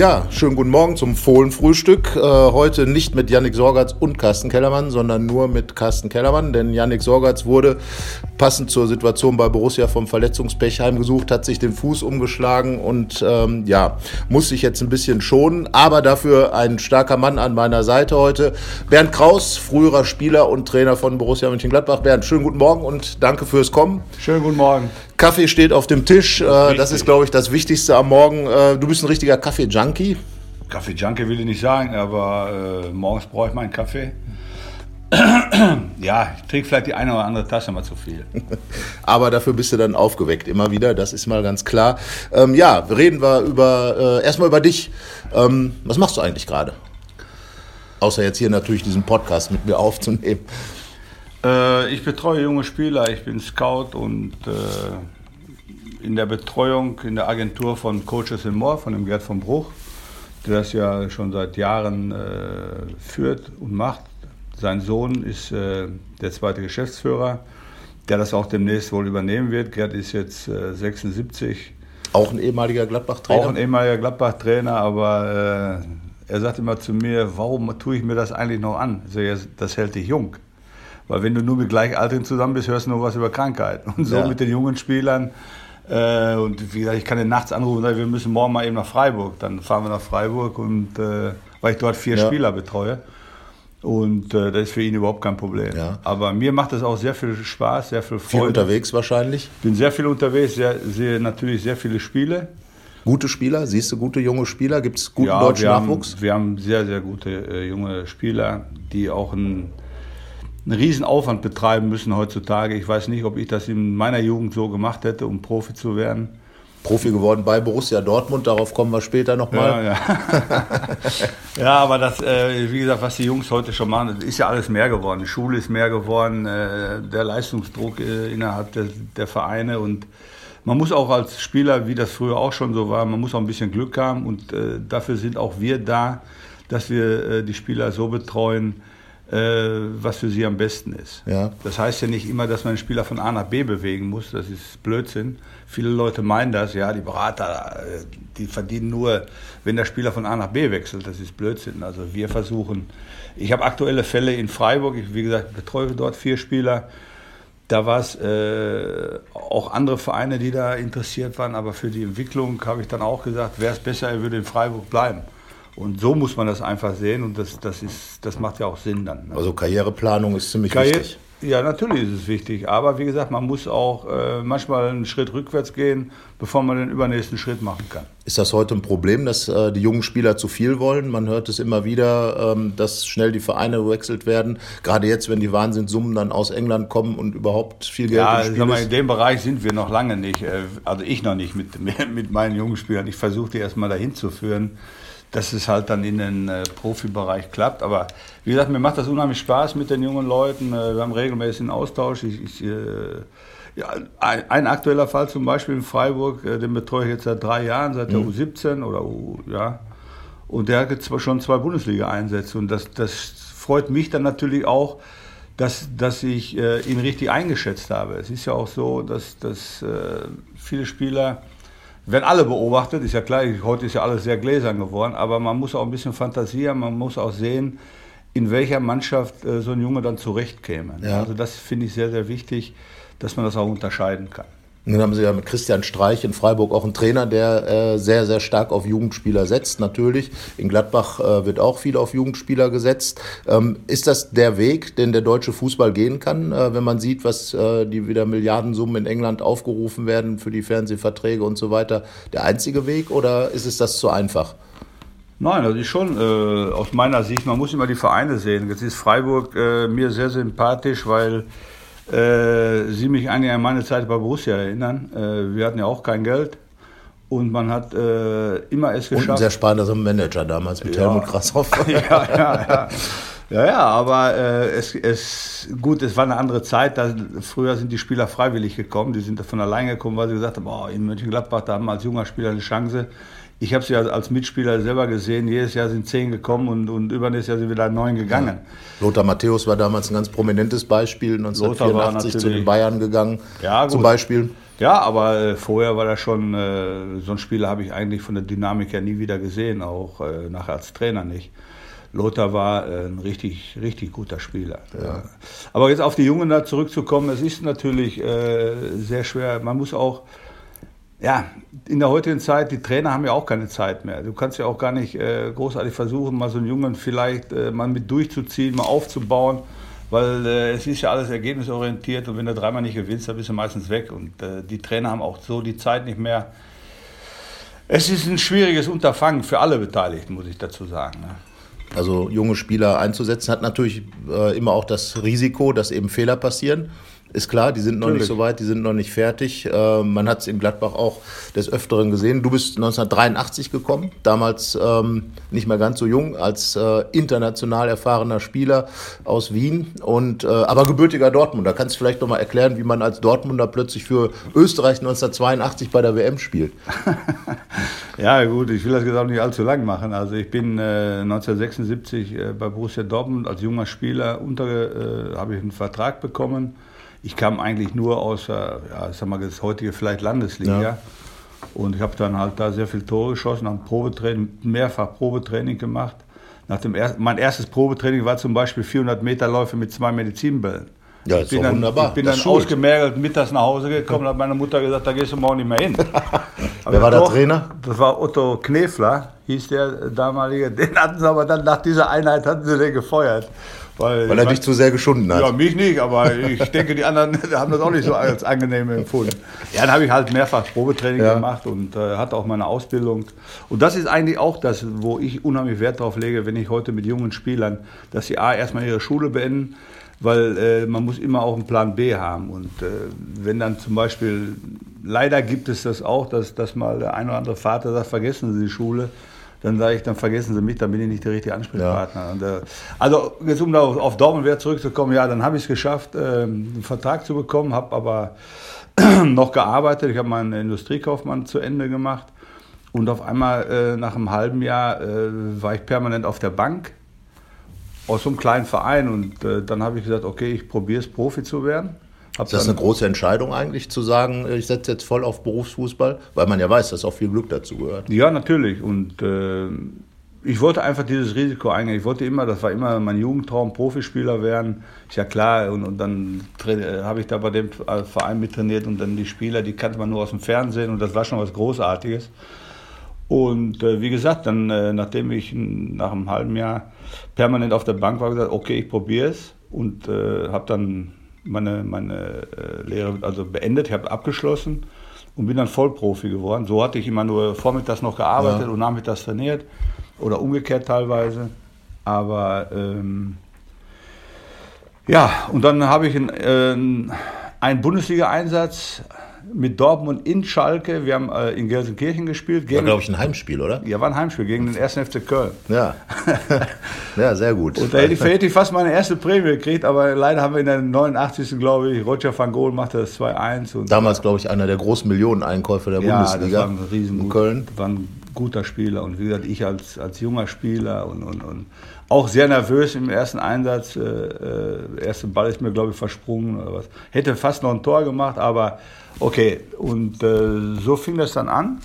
Ja, schönen guten Morgen zum Fohlenfrühstück. Äh, heute nicht mit Yannick Sorgatz und Carsten Kellermann, sondern nur mit Carsten Kellermann, denn Yannick Sorgatz wurde passend zur Situation bei Borussia vom Verletzungspech heimgesucht, hat sich den Fuß umgeschlagen und ähm, ja, muss sich jetzt ein bisschen schonen, aber dafür ein starker Mann an meiner Seite heute. Bernd Kraus, früherer Spieler und Trainer von Borussia Mönchengladbach. Bernd, schönen guten Morgen und danke fürs Kommen. Schönen guten Morgen. Kaffee steht auf dem Tisch, das, äh, das ist, glaube ich, das Wichtigste am Morgen. Äh, du bist ein richtiger Kaffee-Junkie. Kaffee-Junkie will ich nicht sagen, aber äh, morgens brauche ich meinen Kaffee. ja, ich trinke vielleicht die eine oder andere Tasse mal zu viel. Aber dafür bist du dann aufgeweckt immer wieder, das ist mal ganz klar. Ähm, ja, reden wir über äh, erstmal über dich. Ähm, was machst du eigentlich gerade? Außer jetzt hier natürlich diesen Podcast mit mir aufzunehmen. Äh, ich betreue junge Spieler, ich bin Scout und äh, in der Betreuung in der Agentur von Coaches in More, von dem Gerd von Bruch, der das ja schon seit Jahren äh, führt und macht sein Sohn ist äh, der zweite Geschäftsführer, der das auch demnächst wohl übernehmen wird. Gerd ist jetzt äh, 76. Auch ein ehemaliger Gladbach-Trainer? Auch ein ehemaliger Gladbach-Trainer, aber äh, er sagt immer zu mir, warum tue ich mir das eigentlich noch an? Das hält dich jung. Weil wenn du nur mit Gleichaltrigen zusammen bist, hörst du nur was über Krankheiten. Und so ja. mit den jungen Spielern. Äh, und wie gesagt, ich kann den nachts anrufen und sagen, wir müssen morgen mal eben nach Freiburg. Dann fahren wir nach Freiburg und äh, weil ich dort vier ja. Spieler betreue. Und äh, das ist für ihn überhaupt kein Problem. Ja. Aber mir macht das auch sehr viel Spaß, sehr viel Freude. Viel unterwegs wahrscheinlich? Bin sehr viel unterwegs, sehr, sehe natürlich sehr viele Spiele. Gute Spieler? Siehst du gute junge Spieler? Gibt es guten ja, deutschen wir Nachwuchs? Haben, wir haben sehr, sehr gute äh, junge Spieler, die auch einen, Riesenaufwand betreiben müssen heutzutage. Ich weiß nicht, ob ich das in meiner Jugend so gemacht hätte, um Profi zu werden. Profi geworden bei Borussia Dortmund, darauf kommen wir später nochmal. Ja, ja. ja, aber das, äh, wie gesagt, was die Jungs heute schon machen, ist ja alles mehr geworden. Die Schule ist mehr geworden, äh, der Leistungsdruck äh, innerhalb der, der, Vereine und man muss auch als Spieler, wie das früher auch schon so war, man muss auch ein bisschen Glück haben und äh, dafür sind auch wir da, dass wir äh, die Spieler so betreuen, was für sie am besten ist. Ja. Das heißt ja nicht immer, dass man einen Spieler von A nach B bewegen muss. Das ist Blödsinn. Viele Leute meinen das, ja, die Berater, äh, die verdienen nur, wenn der Spieler von A nach B wechselt. Das ist Blödsinn. Also wir versuchen, ich habe aktuelle Fälle in Freiburg, ich, wie gesagt, betreue dort vier Spieler. Da war es äh, auch andere Vereine, die da interessiert waren, aber für die Entwicklung habe ich dann auch gesagt, wäre es besser, er würde in Freiburg bleiben. Und so muss man das einfach sehen und das, das, ist, das macht ja auch Sinn dann. Ne? Also Karriereplanung ist ziemlich Karriere, wichtig. Ja, natürlich ist es wichtig. Aber wie gesagt, man muss auch äh, manchmal einen Schritt rückwärts gehen, bevor man den übernächsten Schritt machen kann. Ist das heute ein Problem, dass äh, die jungen Spieler zu viel wollen? Man hört es immer wieder, ähm, dass schnell die Vereine gewechselt werden. Gerade jetzt, wenn die Wahnsinnssummen dann aus England kommen und überhaupt viel Geld ja, im Spiel mal, in dem Bereich sind wir noch lange nicht. Äh, also ich noch nicht mit, mit meinen jungen Spielern. Ich versuche die erstmal dahin zu führen dass es halt dann in den äh, Profibereich klappt. Aber wie gesagt, mir macht das unheimlich Spaß mit den jungen Leuten. Äh, wir haben regelmäßig einen Austausch. Ich, ich, äh, ja, ein, ein, aktueller Fall zum Beispiel in Freiburg, äh, den betreue ich jetzt seit drei Jahren, seit der mhm. U17 oder U, ja. Und der hat jetzt schon zwei Bundesliga-Einsätze. Und das, das freut mich dann natürlich auch, dass, dass ich äh, ihn richtig eingeschätzt habe. Es ist ja auch so, dass, dass äh, viele Spieler werden alle beobachtet, ist ja klar, heute ist ja alles sehr gläsern geworden, aber man muss auch ein bisschen fantasieren, man muss auch sehen, in welcher Mannschaft äh, so ein Junge dann zurechtkäme. Ja. Also das finde ich sehr, sehr wichtig, dass man das auch unterscheiden kann. Nun haben Sie ja mit Christian Streich in Freiburg auch einen Trainer, der äh, sehr, sehr stark auf Jugendspieler setzt, natürlich. In Gladbach äh, wird auch viel auf Jugendspieler gesetzt. Ähm, ist das der Weg, den der deutsche Fußball gehen kann, äh, wenn man sieht, was äh, die wieder Milliardensummen in England aufgerufen werden für die Fernsehverträge und so weiter? Der einzige Weg oder ist es das zu einfach? Nein, das ist schon äh, aus meiner Sicht, man muss immer die Vereine sehen. Jetzt ist Freiburg äh, mir sehr sympathisch, weil äh, Sie mich eigentlich an meine Zeit bei Borussia erinnern. Äh, wir hatten ja auch kein Geld. Und man hat äh, immer es geschafft. Und ein sehr spannender Manager damals mit ja. Helmut Grashoff. ja, ja, ja. Ja, ja, aber äh, es, es, gut, es war eine andere Zeit. Da, früher sind die Spieler freiwillig gekommen. Die sind von allein gekommen, weil sie gesagt haben, oh, in Mönchengladbach, da haben wir als junger Spieler eine Chance. Ich habe es ja als Mitspieler selber gesehen, jedes Jahr sind zehn gekommen und, und übernächstes Jahr sind wieder neun gegangen. Lothar Matthäus war damals ein ganz prominentes Beispiel, 1984 zu den Bayern gegangen, ja, zum Beispiel. Ja, aber äh, vorher war das schon, äh, so ein Spieler habe ich eigentlich von der Dynamik ja nie wieder gesehen, auch äh, nachher als Trainer nicht. Lothar war äh, ein richtig, richtig guter Spieler. Ja. Aber jetzt auf die Jungen da zurückzukommen, es ist natürlich sehr schwer. Man muss auch ja, in der heutigen Zeit, die Trainer haben ja auch keine Zeit mehr. Du kannst ja auch gar nicht äh, großartig versuchen, mal so einen Jungen vielleicht äh, mal mit durchzuziehen, mal aufzubauen, weil äh, es ist ja alles ergebnisorientiert und wenn du dreimal nicht gewinnst, dann bist du meistens weg. Und äh, die Trainer haben auch so die Zeit nicht mehr. Es ist ein schwieriges Unterfangen für alle Beteiligten, muss ich dazu sagen. Ne? Also junge Spieler einzusetzen hat natürlich äh, immer auch das Risiko, dass eben Fehler passieren. Ist klar, die sind noch Natürlich. nicht so weit, die sind noch nicht fertig. Äh, man hat es in Gladbach auch des Öfteren gesehen. Du bist 1983 gekommen, damals ähm, nicht mehr ganz so jung, als äh, international erfahrener Spieler aus Wien, und, äh, aber gebürtiger Dortmunder. Kannst du vielleicht noch mal erklären, wie man als Dortmunder plötzlich für Österreich 1982 bei der WM spielt? ja, gut, ich will das gesagt nicht allzu lang machen. Also ich bin 1976 äh, äh, bei Borussia Dortmund als junger Spieler unter, äh, habe ich einen Vertrag bekommen ich kam eigentlich nur aus, ja, ich sag mal, das heutige vielleicht Landesliga. Ja. Und ich habe dann halt da sehr viele Tore geschossen, habe Probetraining, mehrfach Probetraining gemacht. Nach dem er mein erstes Probetraining war zum Beispiel 400 Meter Läufe mit zwei Medizinbällen. Ja, ich bin dann, wunderbar. Ich bin das dann ausgemergelt mittags nach Hause gekommen und hat meine Mutter gesagt, da gehst du morgen nicht mehr hin. Wer war der Trainer? Das war Otto Knefler, hieß der damalige. Den hatten sie aber dann nach dieser Einheit hatten sie den gefeuert. Weil, weil er dich zu sehr geschunden hat. Ja, mich nicht, aber ich denke, die anderen haben das auch nicht so als angenehm empfunden. Ja, dann habe ich halt mehrfach Probetraining ja. gemacht und äh, hatte auch meine Ausbildung. Und das ist eigentlich auch das, wo ich unheimlich Wert darauf lege, wenn ich heute mit jungen Spielern, dass sie A, erstmal ihre Schule beenden, weil äh, man muss immer auch einen Plan B haben. Und äh, wenn dann zum Beispiel, leider gibt es das auch, dass, dass mal der ein oder andere Vater sagt, vergessen Sie die Schule dann sage ich, dann vergessen Sie mich, dann bin ich nicht der richtige Ansprechpartner. Ja. Und, äh, also jetzt um auf, auf Dortmund zurückzukommen, ja, dann habe ich es geschafft, äh, einen Vertrag zu bekommen, habe aber noch gearbeitet. Ich habe meinen Industriekaufmann zu Ende gemacht und auf einmal äh, nach einem halben Jahr äh, war ich permanent auf der Bank aus so einem kleinen Verein und äh, dann habe ich gesagt, okay, ich probiere es Profi zu werden ist das eine große Entscheidung eigentlich, zu sagen, ich setze jetzt voll auf Berufsfußball? Weil man ja weiß, dass auch viel Glück dazu gehört. Ja, natürlich. Und äh, ich wollte einfach dieses Risiko eingehen. Ich wollte immer, das war immer mein Jugendtraum, Profispieler werden. Ist ja klar. Und, und dann äh, habe ich da bei dem äh, Verein mittrainiert und dann die Spieler, die kannte man nur aus dem Fernsehen und das war schon was Großartiges. Und äh, wie gesagt, dann, äh, nachdem ich nach einem halben Jahr permanent auf der Bank war, gesagt, okay, ich probiere es und äh, habe dann meine, meine äh, Lehre also beendet, ich habe abgeschlossen und bin dann Vollprofi geworden. So hatte ich immer nur vormittags noch gearbeitet ja. und nachmittags trainiert oder umgekehrt teilweise. Aber ähm, ja, und dann habe ich einen, äh, einen Bundesliga-Einsatz mit Dortmund in Schalke. Wir haben äh, in Gelsenkirchen gespielt. Gegen, war, glaube ich, ein Heimspiel, oder? Ja, war ein Heimspiel gegen den 1. FC Köln. Ja. ja, sehr gut. Und da hätte ich, hätte ich fast meine erste Prämie gekriegt, aber leider haben wir in der 89. glaube ich, Roger van Gool machte das 2-1. Damals, glaube ich, einer der großen Millionen-Einkäufer der ja, Bundesliga. Ja, das war ein riesen Köln. War ein guter Spieler und wie gesagt, ich als, als junger Spieler und, und, und auch sehr nervös im ersten Einsatz. Äh, äh, der erste Ball ist mir, glaube ich, versprungen oder was. Hätte fast noch ein Tor gemacht, aber okay. Und äh, so fing das dann an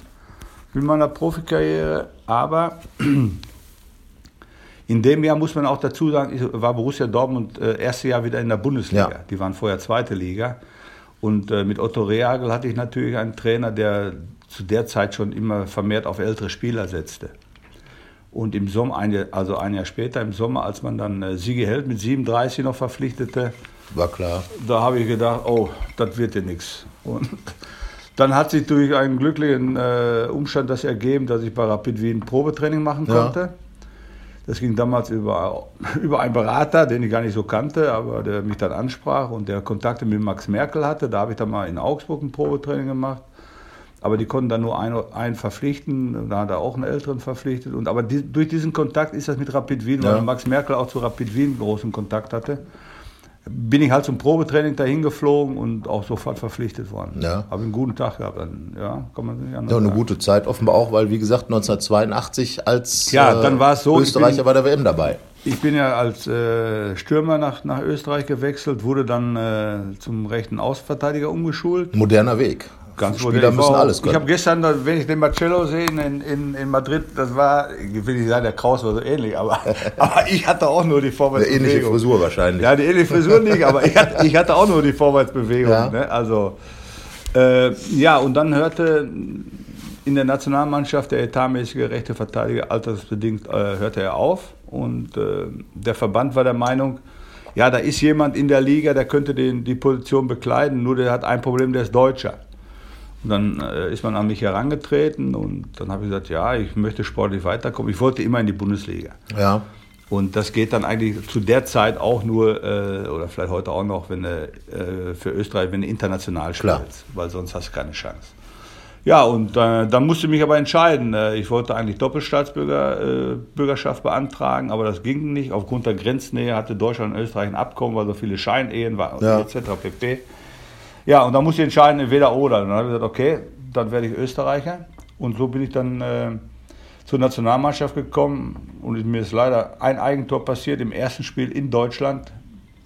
mit meiner Profikarriere. Aber in dem Jahr muss man auch dazu sagen, war Borussia Dortmund äh, erste Jahr wieder in der Bundesliga. Ja. Die waren vorher zweite Liga. Und äh, mit Otto Rehagel hatte ich natürlich einen Trainer, der zu der Zeit schon immer vermehrt auf ältere Spieler setzte. Und im Sommer, also ein Jahr später, im Sommer, als man dann äh, Sigi Held mit 37 noch verpflichtete, war klar. Da habe ich gedacht, oh, das wird ja nichts. Und dann hat sich durch einen glücklichen äh, Umstand das ergeben, dass ich bei Rapid Wien Probetraining machen konnte. Ja. Das ging damals über, über einen Berater, den ich gar nicht so kannte, aber der mich dann ansprach und der Kontakte mit Max Merkel hatte. Da habe ich dann mal in Augsburg ein Probetraining gemacht. Aber die konnten dann nur einen, einen verpflichten, da hat er auch einen Älteren verpflichtet. Und, aber die, durch diesen Kontakt ist das mit Rapid Wien, ja. weil Max Merkel auch zu Rapid Wien großen Kontakt hatte, bin ich halt zum Probetraining dahin geflogen und auch sofort verpflichtet worden. Ja. Habe einen guten Tag gehabt. Dann, ja, kann man nicht anders Ja, eine sagen. gute Zeit offenbar auch, weil wie gesagt 1982 als Ja, dann war es so, ich Österreicher bin- bei der WM dabei. Ich bin ja als äh, Stürmer nach, nach Österreich gewechselt, wurde dann äh, zum rechten Außenverteidiger umgeschult. Moderner Weg. Ganz Spieler müssen Ich auch- alles Ich können. habe gestern, wenn ich den Marcello sehe in, in, in Madrid, das war, ich will nicht sagen, der Kraus war so ähnlich, aber, aber ich hatte auch nur die Eine Vorwärtsbewegung. ähnliche Frisur wahrscheinlich. Ja, die ähnliche Frisur nicht, aber ich hatte, ich hatte auch nur die Vorwärtsbewegung. Ja. Ne? Also, äh, ja, und dann hörte in der Nationalmannschaft der etatmäßige rechte Verteidiger altersbedingt äh, hörte er auf und äh, der Verband war der Meinung, ja, da ist jemand in der Liga, der könnte den, die Position bekleiden, nur der hat ein Problem, der ist Deutscher. Und dann äh, ist man an mich herangetreten und dann habe ich gesagt, ja, ich möchte sportlich weiterkommen. Ich wollte immer in die Bundesliga. Ja. Und das geht dann eigentlich zu der Zeit auch nur, äh, oder vielleicht heute auch noch, wenn du äh, für Österreich, wenn du international Klar. spielst, weil sonst hast du keine Chance. Ja, und äh, dann musste ich mich aber entscheiden. Äh, ich wollte eigentlich Doppelstaatsbürgerschaft äh, beantragen, aber das ging nicht. Aufgrund der Grenznähe hatte Deutschland und Österreich ein Abkommen, weil so viele Scheinehen waren, Ja. etc. pp. Ja, und dann musste ich entscheiden, entweder oder. Und dann habe ich gesagt, okay, dann werde ich Österreicher. Und so bin ich dann äh, zur Nationalmannschaft gekommen. Und mir ist leider ein Eigentor passiert im ersten Spiel in Deutschland.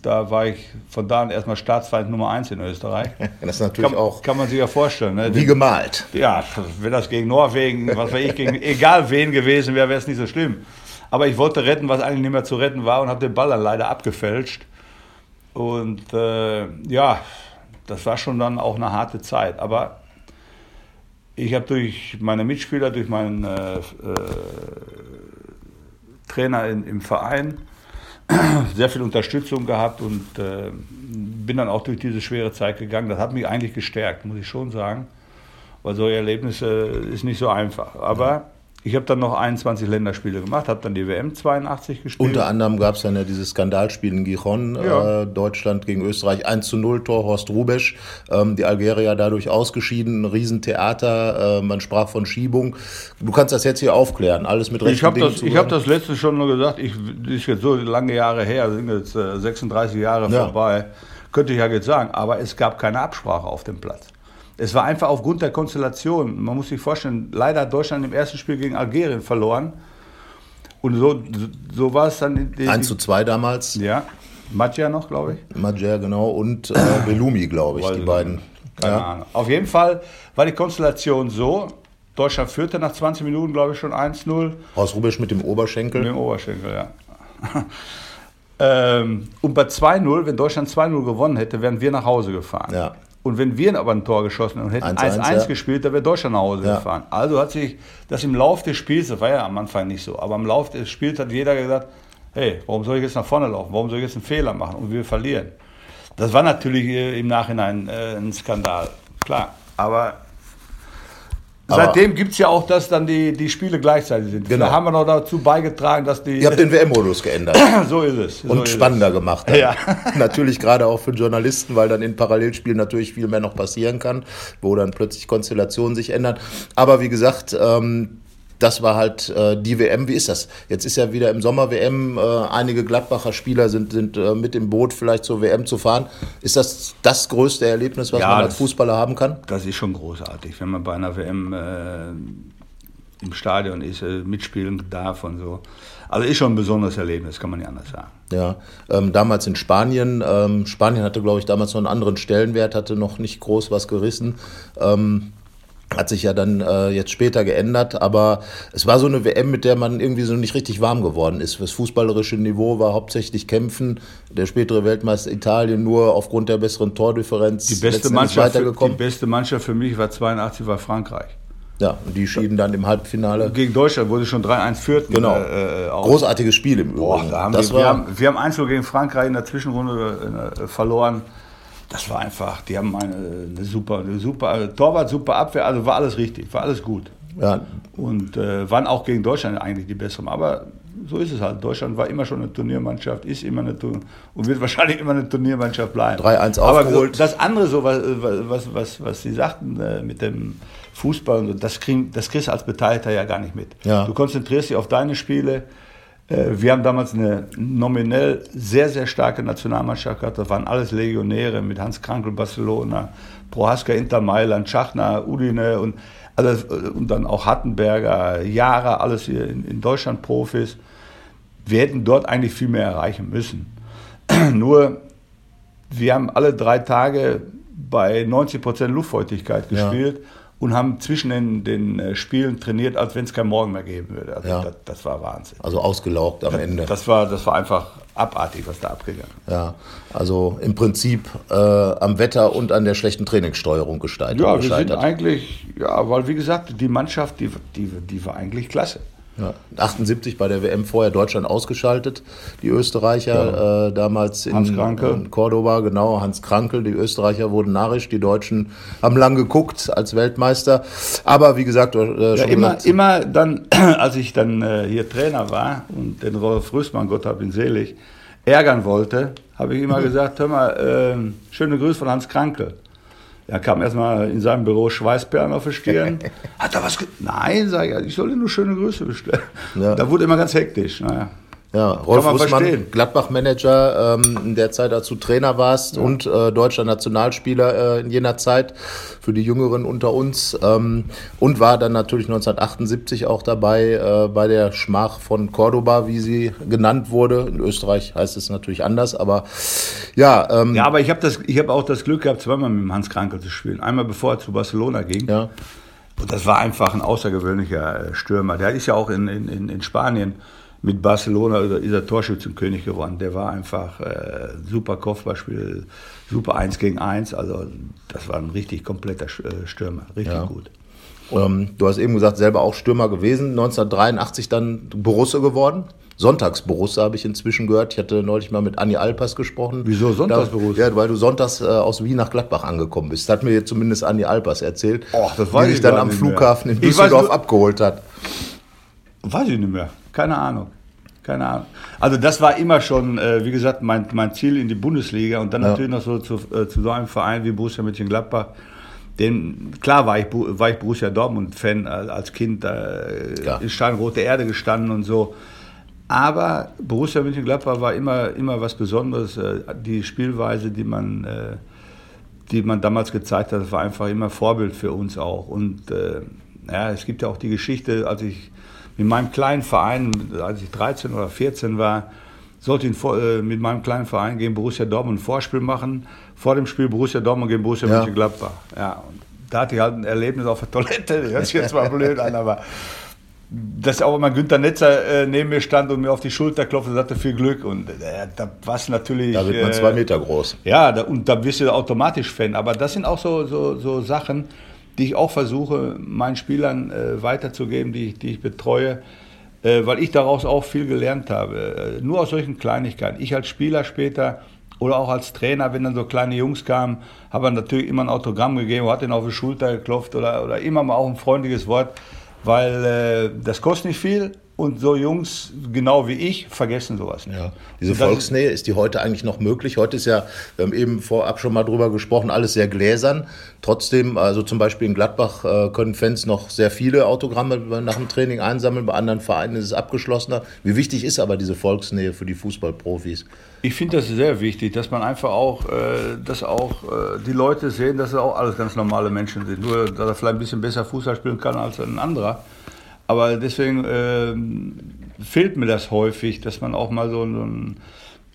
Da war ich von da an erstmal Staatsfeind Nummer eins in Österreich. Das ist natürlich Kann, auch kann man sich ja vorstellen. Ne? wie gemalt. Ja, wenn das gegen Norwegen, was weiß ich, gegen egal wen gewesen wäre, wäre es nicht so schlimm. Aber ich wollte retten, was eigentlich nicht mehr zu retten war und habe den Ball dann leider abgefälscht. Und äh, ja, das war schon dann auch eine harte Zeit. Aber ich habe durch meine Mitspieler, durch meinen äh, äh, Trainer in, im Verein sehr viel Unterstützung gehabt und äh, bin dann auch durch diese schwere Zeit gegangen. Das hat mich eigentlich gestärkt, muss ich schon sagen. Weil solche Erlebnisse ist nicht so einfach. Aber ich habe dann noch 21 Länderspiele gemacht, habe dann die WM 82 gespielt. Unter anderem gab es dann ja dieses Skandalspiel in Gijon, Ja. äh, Deutschland gegen Österreich 1 zu 0 Tor, Horst Rubesch, ähm, die Algerier dadurch ausgeschieden, ein Riesentheater, äh, man sprach von Schiebung. Du kannst das jetzt hier aufklären, alles mit rechten Ich habe Dingen das, ich hab machen. das letzte schon nur gesagt, ich ist jetzt so lange Jahre her, sind jetzt äh, 36 Jahre Ja. vorbei, könnte ich ja jetzt sagen, aber es gab keine Absprache auf dem Platz. Es war einfach aufgrund der Konstellation. Man muss sich vorstellen, leider hat Deutschland im ersten Spiel gegen Algerien verloren. Und so, so war es dann. in- die- 1 zu 2 damals, Ja, Matja noch, glaube ich. Majer genau und äh, Belumi, glaube ich, Weiß die beiden. Keine Ja. Ahnung. Auf jeden Fall war die Konstellation so: Deutschland führte nach 20 Minuten, glaube ich, schon 1-0. Horst Rubesch mit dem Oberschenkel. Mit dem Oberschenkel, ja. ähm, und bei 2-0, wenn Deutschland 2-0 gewonnen hätte, wären wir nach Hause gefahren. Ja. Und wenn wir aber ein Tor geschossen und hätten 1-1, 1-1 ja. gespielt, dann wäre Deutschland nach Hause Ja. gefahren. Also hat sich das im Lauf des Spiels, das war ja am Anfang nicht so, aber im Lauf des Spiels hat jeder gesagt, hey, warum soll ich jetzt nach vorne laufen? Warum soll ich jetzt einen Fehler machen? Und wir verlieren. Das war natürlich äh, im Nachhinein äh, ein Skandal, klar. Aber- seitdem gibt es ja auch, dass dann die, die Spiele gleichzeitig sind. Genau. Da haben wir noch dazu beigetragen, dass die... Ihr habt den WM-Modus geändert so ist es. so und ist spannender gemacht. Dann. Ja. natürlich gerade auch für Journalisten, weil dann in Parallelspielen natürlich viel mehr noch passieren kann, wo dann plötzlich Konstellationen sich ändern. Aber wie gesagt, ähm, das war halt äh, die WM. Wie ist das? Jetzt ist ja wieder im Sommer WM. Äh, einige Gladbacher Spieler sind, sind äh, mit im Boot vielleicht zur WM zu fahren. Ist das das größte Erlebnis, was Ja, man als das- Fußballer haben kann? Das ist schon großartig, wenn man bei einer WM äh, im Stadion ist, äh, mitspielen darf und so. Also ist schon ein besonderes Erlebnis, kann man nicht anders sagen. Ja, ähm, damals in Spanien. Ähm, Spanien hatte, glaube ich, damals noch einen anderen Stellenwert, hatte noch nicht groß was gerissen. Ähm, hat sich ja dann äh, jetzt später geändert, aber es war so eine WM, mit der man irgendwie so nicht richtig warm geworden ist. Das fußballerische Niveau war hauptsächlich Kämpfen. Der spätere Weltmeister Italien nur aufgrund der besseren Tordifferenz Die beste, Mannschaft, für, die weitergekommen. beste Mannschaft für mich war 82 war Frankreich. ja, und die schieden dann im Halbfinale. Gegen Deutschland wurde schon 3-1 führten. Genau. Äh, äh. Großartiges Spiel im Übrigen. Boah, da haben das wir, wir, war, haben, wir haben 1 gegen Frankreich in der Zwischenrunde äh, verloren. Das war einfach, die haben eine, eine super, eine super Torwart, super Abwehr, also war alles richtig, war alles gut. ja, Und äh, waren auch gegen Deutschland eigentlich die besseren. Aber so ist es halt. Deutschland war immer schon eine Turniermannschaft, ist immer eine Tur und wird wahrscheinlich immer eine Turniermannschaft bleiben. 3-1 Aber aufgeholt. so, das andere, so, was, was, was, was Sie sagten äh, mit dem Fußball, und so, das, krieg, das kriegst du als Beteiligter ja gar nicht mit. Ja. Du konzentrierst dich auf deine Spiele. Äh, wir haben damals eine nominell sehr, sehr starke Nationalmannschaft gehabt. Das waren alles Legionäre mit Hans Krankel, Barcelona, Prohaska, Inter Mailand, Schachner, Udine und, also, und dann auch Hattenberger, Jahre, alles hier in, in Deutschland Profis. Wir hätten dort eigentlich viel mehr erreichen müssen. Nur, wir haben alle drei Tage bei 90 Prozent Luftfeuchtigkeit gespielt. Ja und haben zwischen den, den äh, Spielen trainiert, als wenn es kein Morgen mehr geben würde. Also ja. das, das, war Wahnsinn. Also ausgelaugt am das, Ende. Das war, das war einfach abartig, was da abgegangen ist. Ja, also im Prinzip äh, am Wetter und an der schlechten Trainingssteuerung gestaltet. Ja, wir sind eigentlich, ja, weil wie gesagt, die Mannschaft, die, die, die war eigentlich klasse. Ja, 78 bei der WM vorher Deutschland ausgeschaltet, die Österreicher ja. äh, damals in, in Cordoba, genau, Hans Krankel, die Österreicher wurden narrisch, die Deutschen haben lang geguckt als Weltmeister, aber wie gesagt, äh, ja, immer, gesagt, immer dann, als ich dann äh, hier Trainer war und den Rolf Rüßmann, Gott hab ihn selig, ärgern wollte, habe ich immer gesagt, hör mal, äh, schöne Grüße von Hans Krankel. Er kam erstmal in seinem Büro Schweißperlen auf der Stirn. Hat er was? Nein, sag ich, ich soll dir nur schöne Grüße bestellen. Ja. Da wurde immer ganz hektisch. Naja. Ja, Rolf Russmann, Gladbach-Manager, ähm, in der Zeit, als du Trainer warst ja. und äh, deutscher Nationalspieler äh, in jener Zeit für die Jüngeren unter uns ähm, und war dann natürlich 1978 auch dabei äh, bei der Schmach von Cordoba, wie sie genannt wurde. In Österreich heißt es natürlich anders, aber ja. Ähm, ja, aber ich habe hab auch das Glück gehabt, zweimal mit dem Hans Krankel zu spielen. Einmal bevor er zu Barcelona ging. Ja. Und das war einfach ein außergewöhnlicher äh, Stürmer. Der ist ja auch in, in, in Spanien mit Barcelona ist er Torschützenkönig geworden. Der war einfach äh, super Kopfballspiel, super 1 gegen 1. Also das war ein richtig kompletter äh, Stürmer, richtig ja. gut. Ähm, du hast eben gesagt, selber auch Stürmer gewesen. 1983 dann Borusse geworden. Sonntagsborusse habe ich inzwischen gehört. Ich hatte neulich mal mit Anni Alpas gesprochen. Wieso Sonntagsborusse? Ja, weil du sonntags äh, aus Wien nach Gladbach angekommen bist. Das hat mir zumindest Anni Alpas erzählt. Och, die dich dann am Flughafen mehr. in Düsseldorf abgeholt hat. Weiß ich nicht mehr. Keine Ahnung. Keine Ahnung. Also das war immer schon, äh, wie gesagt, mein, mein Ziel in die Bundesliga und dann ja. natürlich noch so zu, äh, zu so einem Verein wie Borussia Mönchengladbach. Denn klar war ich, war ich Borussia Dortmund-Fan äh, als Kind, äh, ja. in Steinrote Erde gestanden und so. Aber Borussia Mönchengladbach war immer, immer was Besonderes. Äh, die Spielweise, die man, äh, die man damals gezeigt hat, war einfach immer Vorbild für uns auch. Und ja, es gibt ja auch die Geschichte, als ich mit meinem kleinen Verein, als ich 13 oder 14 war, sollte ich äh, mit meinem kleinen Verein gegen Borussia Dortmund ein Vorspiel machen. Vor dem Spiel Borussia Dortmund gegen Borussia ja. Mönchengladbach. Ja, und da hatte ich halt ein Erlebnis auf der Toilette. Das hört sich jetzt mal blöd an, aber dass auch immer Günter Netzer äh, neben mir stand und mir auf die Schulter klopfte und sagte, viel Glück. Und äh, da war es natürlich. Da wird man zwei Meter groß. Ja, da, und da wirst du automatisch Fan. Aber das sind auch so, so, so Sachen, die ich auch versuche, meinen Spielern äh, weiterzugeben, die, die ich betreue, äh, weil ich daraus auch viel gelernt habe. Äh, nur aus solchen Kleinigkeiten. Ich als Spieler später oder auch als Trainer, wenn dann so kleine Jungs kamen, habe ich natürlich immer ein Autogramm gegeben, hat ihn auf die Schulter geklopft oder, oder immer mal auch ein freundliches Wort, weil äh, das kostet nicht viel und so Jungs, genau wie ich, vergessen sowas nicht. Ja. Diese Volksnähe, ist die heute eigentlich noch möglich? Heute ist ja, wir haben eben vorab schon mal drüber gesprochen, alles sehr gläsern. Trotzdem, also zum Beispiel in Gladbach äh, können Fans noch sehr viele Autogramme nach dem Training einsammeln, bei anderen Vereinen ist es abgeschlossener. Wie wichtig ist aber diese Volksnähe für die Fußballprofis? Ich finde das sehr wichtig, dass man einfach auch, äh, dass auch äh, die Leute sehen, dass sie auch alles ganz normale Menschen sind. Nur, dass er vielleicht ein bisschen besser Fußball spielen kann als ein anderer. Aber deswegen äh, fehlt mir das häufig, dass man auch mal so, so ein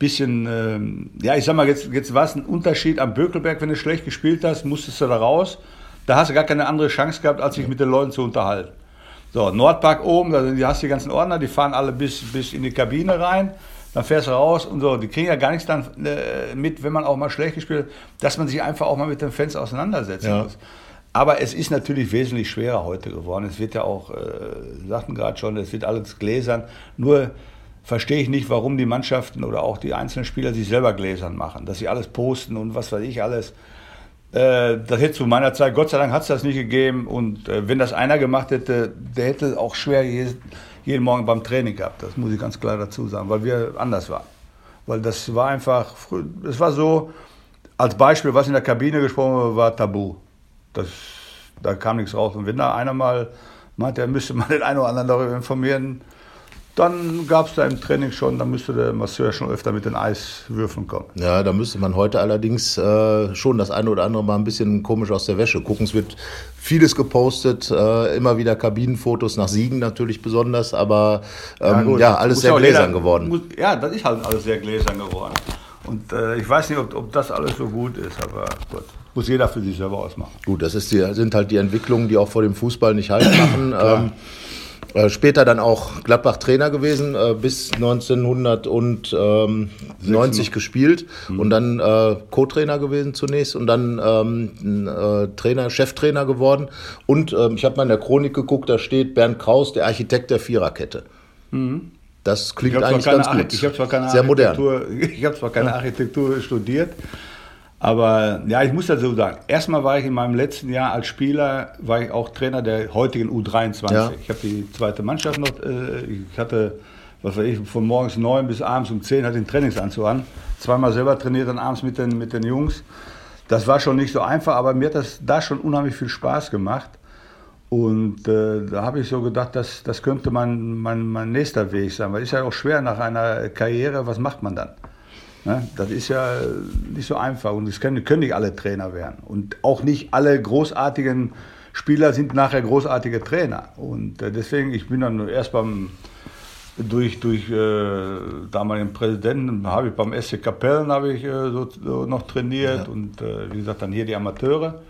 bisschen, äh, ja, ich sag mal, jetzt, jetzt war es ein Unterschied am Bökelberg, wenn du schlecht gespielt hast, musstest du da raus. Da hast du gar keine andere Chance gehabt, als sich mit den Leuten zu unterhalten. So, Nordpark oben, da hast du die ganzen Ordner, die fahren alle bis, bis in die Kabine rein. Dann fährst du raus und so. Die kriegen ja gar nichts dann äh, mit, wenn man auch mal schlecht gespielt hat, dass man sich einfach auch mal mit den Fans auseinandersetzen ja. muss. Aber es ist natürlich wesentlich schwerer heute geworden. Es wird ja auch, äh, sagten gerade schon, es wird alles gläsern. Nur verstehe ich nicht, warum die Mannschaften oder auch die einzelnen Spieler sich selber gläsern machen, dass sie alles posten und was weiß ich alles. Äh, das hätte zu meiner Zeit, Gott sei Dank hat es das nicht gegeben. Und äh, wenn das einer gemacht hätte, der hätte auch schwer jeden, jeden Morgen beim Training gehabt. Das muss ich ganz klar dazu sagen, weil wir anders waren. Weil das war einfach, es war so, als Beispiel, was in der Kabine gesprochen wurde, war tabu. Das, da kam nichts raus. Und wenn da einer mal meint, er müsste mal den einen oder anderen darüber informieren, dann gab es da im Training schon, da müsste der Masseur schon öfter mit den Eiswürfeln kommen. Ja, da müsste man heute allerdings äh, schon das eine oder andere mal ein bisschen komisch aus der Wäsche gucken. Es wird vieles gepostet, äh, immer wieder Kabinenfotos nach Siegen natürlich besonders, aber ähm, ja, ja, alles sehr gläsern jeder, geworden. Muss, ja, das ist halt alles sehr gläsern geworden. Und äh, ich weiß nicht, ob, ob das alles so gut ist, aber gut muss jeder für sich selber ausmachen. Gut, das ist die, sind halt die Entwicklungen, die auch vor dem Fußball nicht halt machen. ähm, äh, später dann auch Gladbach Trainer gewesen, äh, bis 1990 gespielt mhm. und dann äh, Co-Trainer gewesen zunächst und dann ähm, äh, Trainer, Cheftrainer geworden. Und ähm, ich habe mal in der Chronik geguckt, da steht Bernd Kraus, der Architekt der Viererkette. Mhm. Das klingt eigentlich ganz gut. Ich habe zwar keine Sehr modern. Ich habe zwar keine Architektur studiert, aber ja, ich muss dazu sagen, erstmal war ich in meinem letzten Jahr als Spieler, war ich auch Trainer der heutigen U23. Ja. Ich habe die zweite Mannschaft noch, äh, ich hatte, was weiß ich, von morgens neun bis abends um zehn hatte ich den Trainingsanzug an. Zweimal selber trainiert dann abends mit den, mit den Jungs. Das war schon nicht so einfach, aber mir hat das da schon unheimlich viel Spaß gemacht. Und äh, da habe ich so gedacht, das, das könnte mein, mein, mein nächster Weg sein. Weil es ist ja auch schwer nach einer Karriere, was macht man dann? Ne? Das ist ja nicht so einfach und es können, können nicht alle Trainer werden. Und auch nicht alle großartigen Spieler sind nachher großartige Trainer. Und äh, deswegen, ich bin dann erst beim, durch, durch äh, damaligen Präsidenten, habe ich beim SC Kapellen habe ich äh, so, so, noch trainiert ja. und äh, wie gesagt dann hier die Amateure.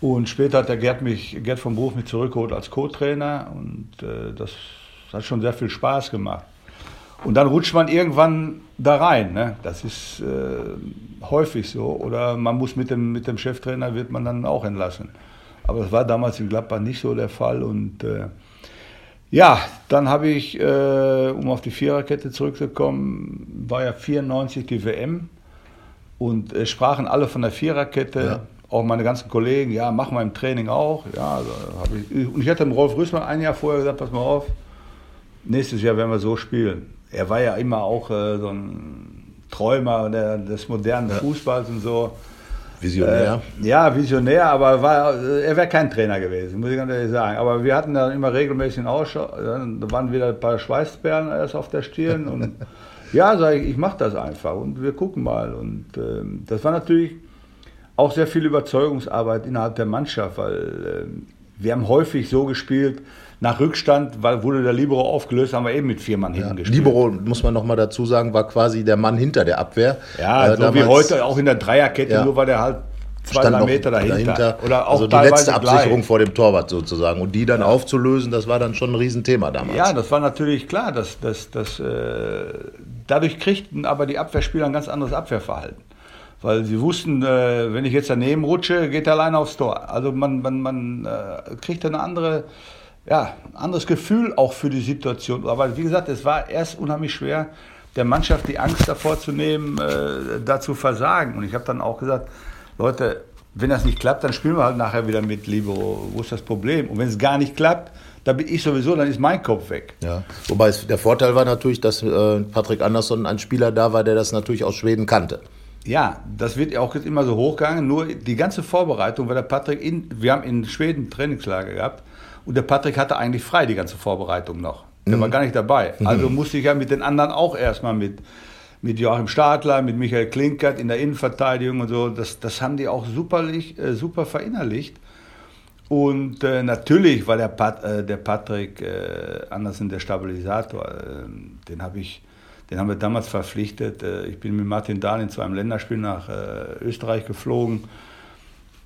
Und später hat der Gerd mich, Gerd vom Beruf mich zurückgeholt als Co-Trainer und äh, das hat schon sehr viel Spaß gemacht. Und dann rutscht man irgendwann da rein. Ne? Das ist äh, häufig so. Oder man muss mit dem, mit dem Cheftrainer, wird man dann auch entlassen. Aber das war damals in Gladbach nicht so der Fall. Und äh, ja, dann habe ich, äh, um auf die Viererkette zurückzukommen, war ja 94 die WM. Und es sprachen alle von der Viererkette. Ja. Auch meine ganzen Kollegen, ja, machen wir im Training auch. Ja, also ich, und ich hatte dem Rolf Rüßmann ein Jahr vorher gesagt, pass mal auf, nächstes Jahr werden wir so spielen er war ja immer auch äh, so ein Träumer der, des modernen ja. Fußballs und so. Visionär. Äh, ja, visionär, aber war, äh, er wäre kein Trainer gewesen, muss ich ganz ehrlich sagen. Aber wir hatten dann immer regelmäßig einen Ausschau. Da waren wieder ein paar Schweißperlen erst auf der Stirn. Und ja, sage ich, ich mache das einfach und wir gucken mal. Und äh, das war natürlich auch sehr viel Überzeugungsarbeit innerhalb der Mannschaft, weil äh, wir haben häufig so gespielt, nach Rückstand, wurde der Libero aufgelöst, haben wir eben mit vier Mann ja, hinten gespielt. Libero, muss man noch mal dazu sagen, war quasi der Mann hinter der Abwehr. Ja, äh, so damals, wie heute auch in der Dreierkette, ja, nur weil der halt zwei, drei Meter dahinter. dahinter. Oder auch also die letzte Absicherung gleich. vor dem Torwart sozusagen. Und die dann ja. aufzulösen, das war dann schon ein Riesenthema damals. Ja, das war natürlich klar. Dass, dass, dass, äh, dadurch kriegten aber die Abwehrspieler ein ganz anderes Abwehrverhalten weil sie wussten, äh, wenn ich jetzt daneben rutsche, geht er alleine aufs Tor. Also man, man, man äh, kriegt eine andere ja, anderes Gefühl auch für die Situation. Aber wie gesagt, es war erst unheimlich schwer, der Mannschaft die Angst davor zu nehmen, äh, da zu versagen. Und ich habe dann auch gesagt, Leute, wenn das nicht klappt, dann spielen wir halt nachher wieder mit Libero. Wo ist das Problem? Und wenn es gar nicht klappt, dann bin ich sowieso, dann ist mein Kopf weg. Ja. Wobei es, der Vorteil war natürlich, dass äh, Patrick Andersson ein Spieler da war, der das natürlich aus Schweden kannte. Ja, das wird ja auch jetzt immer so hochgegangen. Nur die ganze Vorbereitung war der Patrick in, wir haben in Schweden Trainingslager gehabt und der Patrick hatte eigentlich frei die ganze Vorbereitung noch. Der mhm. war gar nicht dabei. Mhm. Also musste ich ja mit den anderen auch erstmal mit, mit Joachim Stadler, mit Michael Klinkert in der Innenverteidigung und so. Das, das haben die auch superlich, äh, super verinnerlicht. Und äh, natürlich war der, Pat, äh, der Patrick äh, Andersen der Stabilisator. Äh, den habe ich, den haben wir damals verpflichtet. Äh, ich bin mit Martin Dahlin zu einem Länderspiel nach Österreich geflogen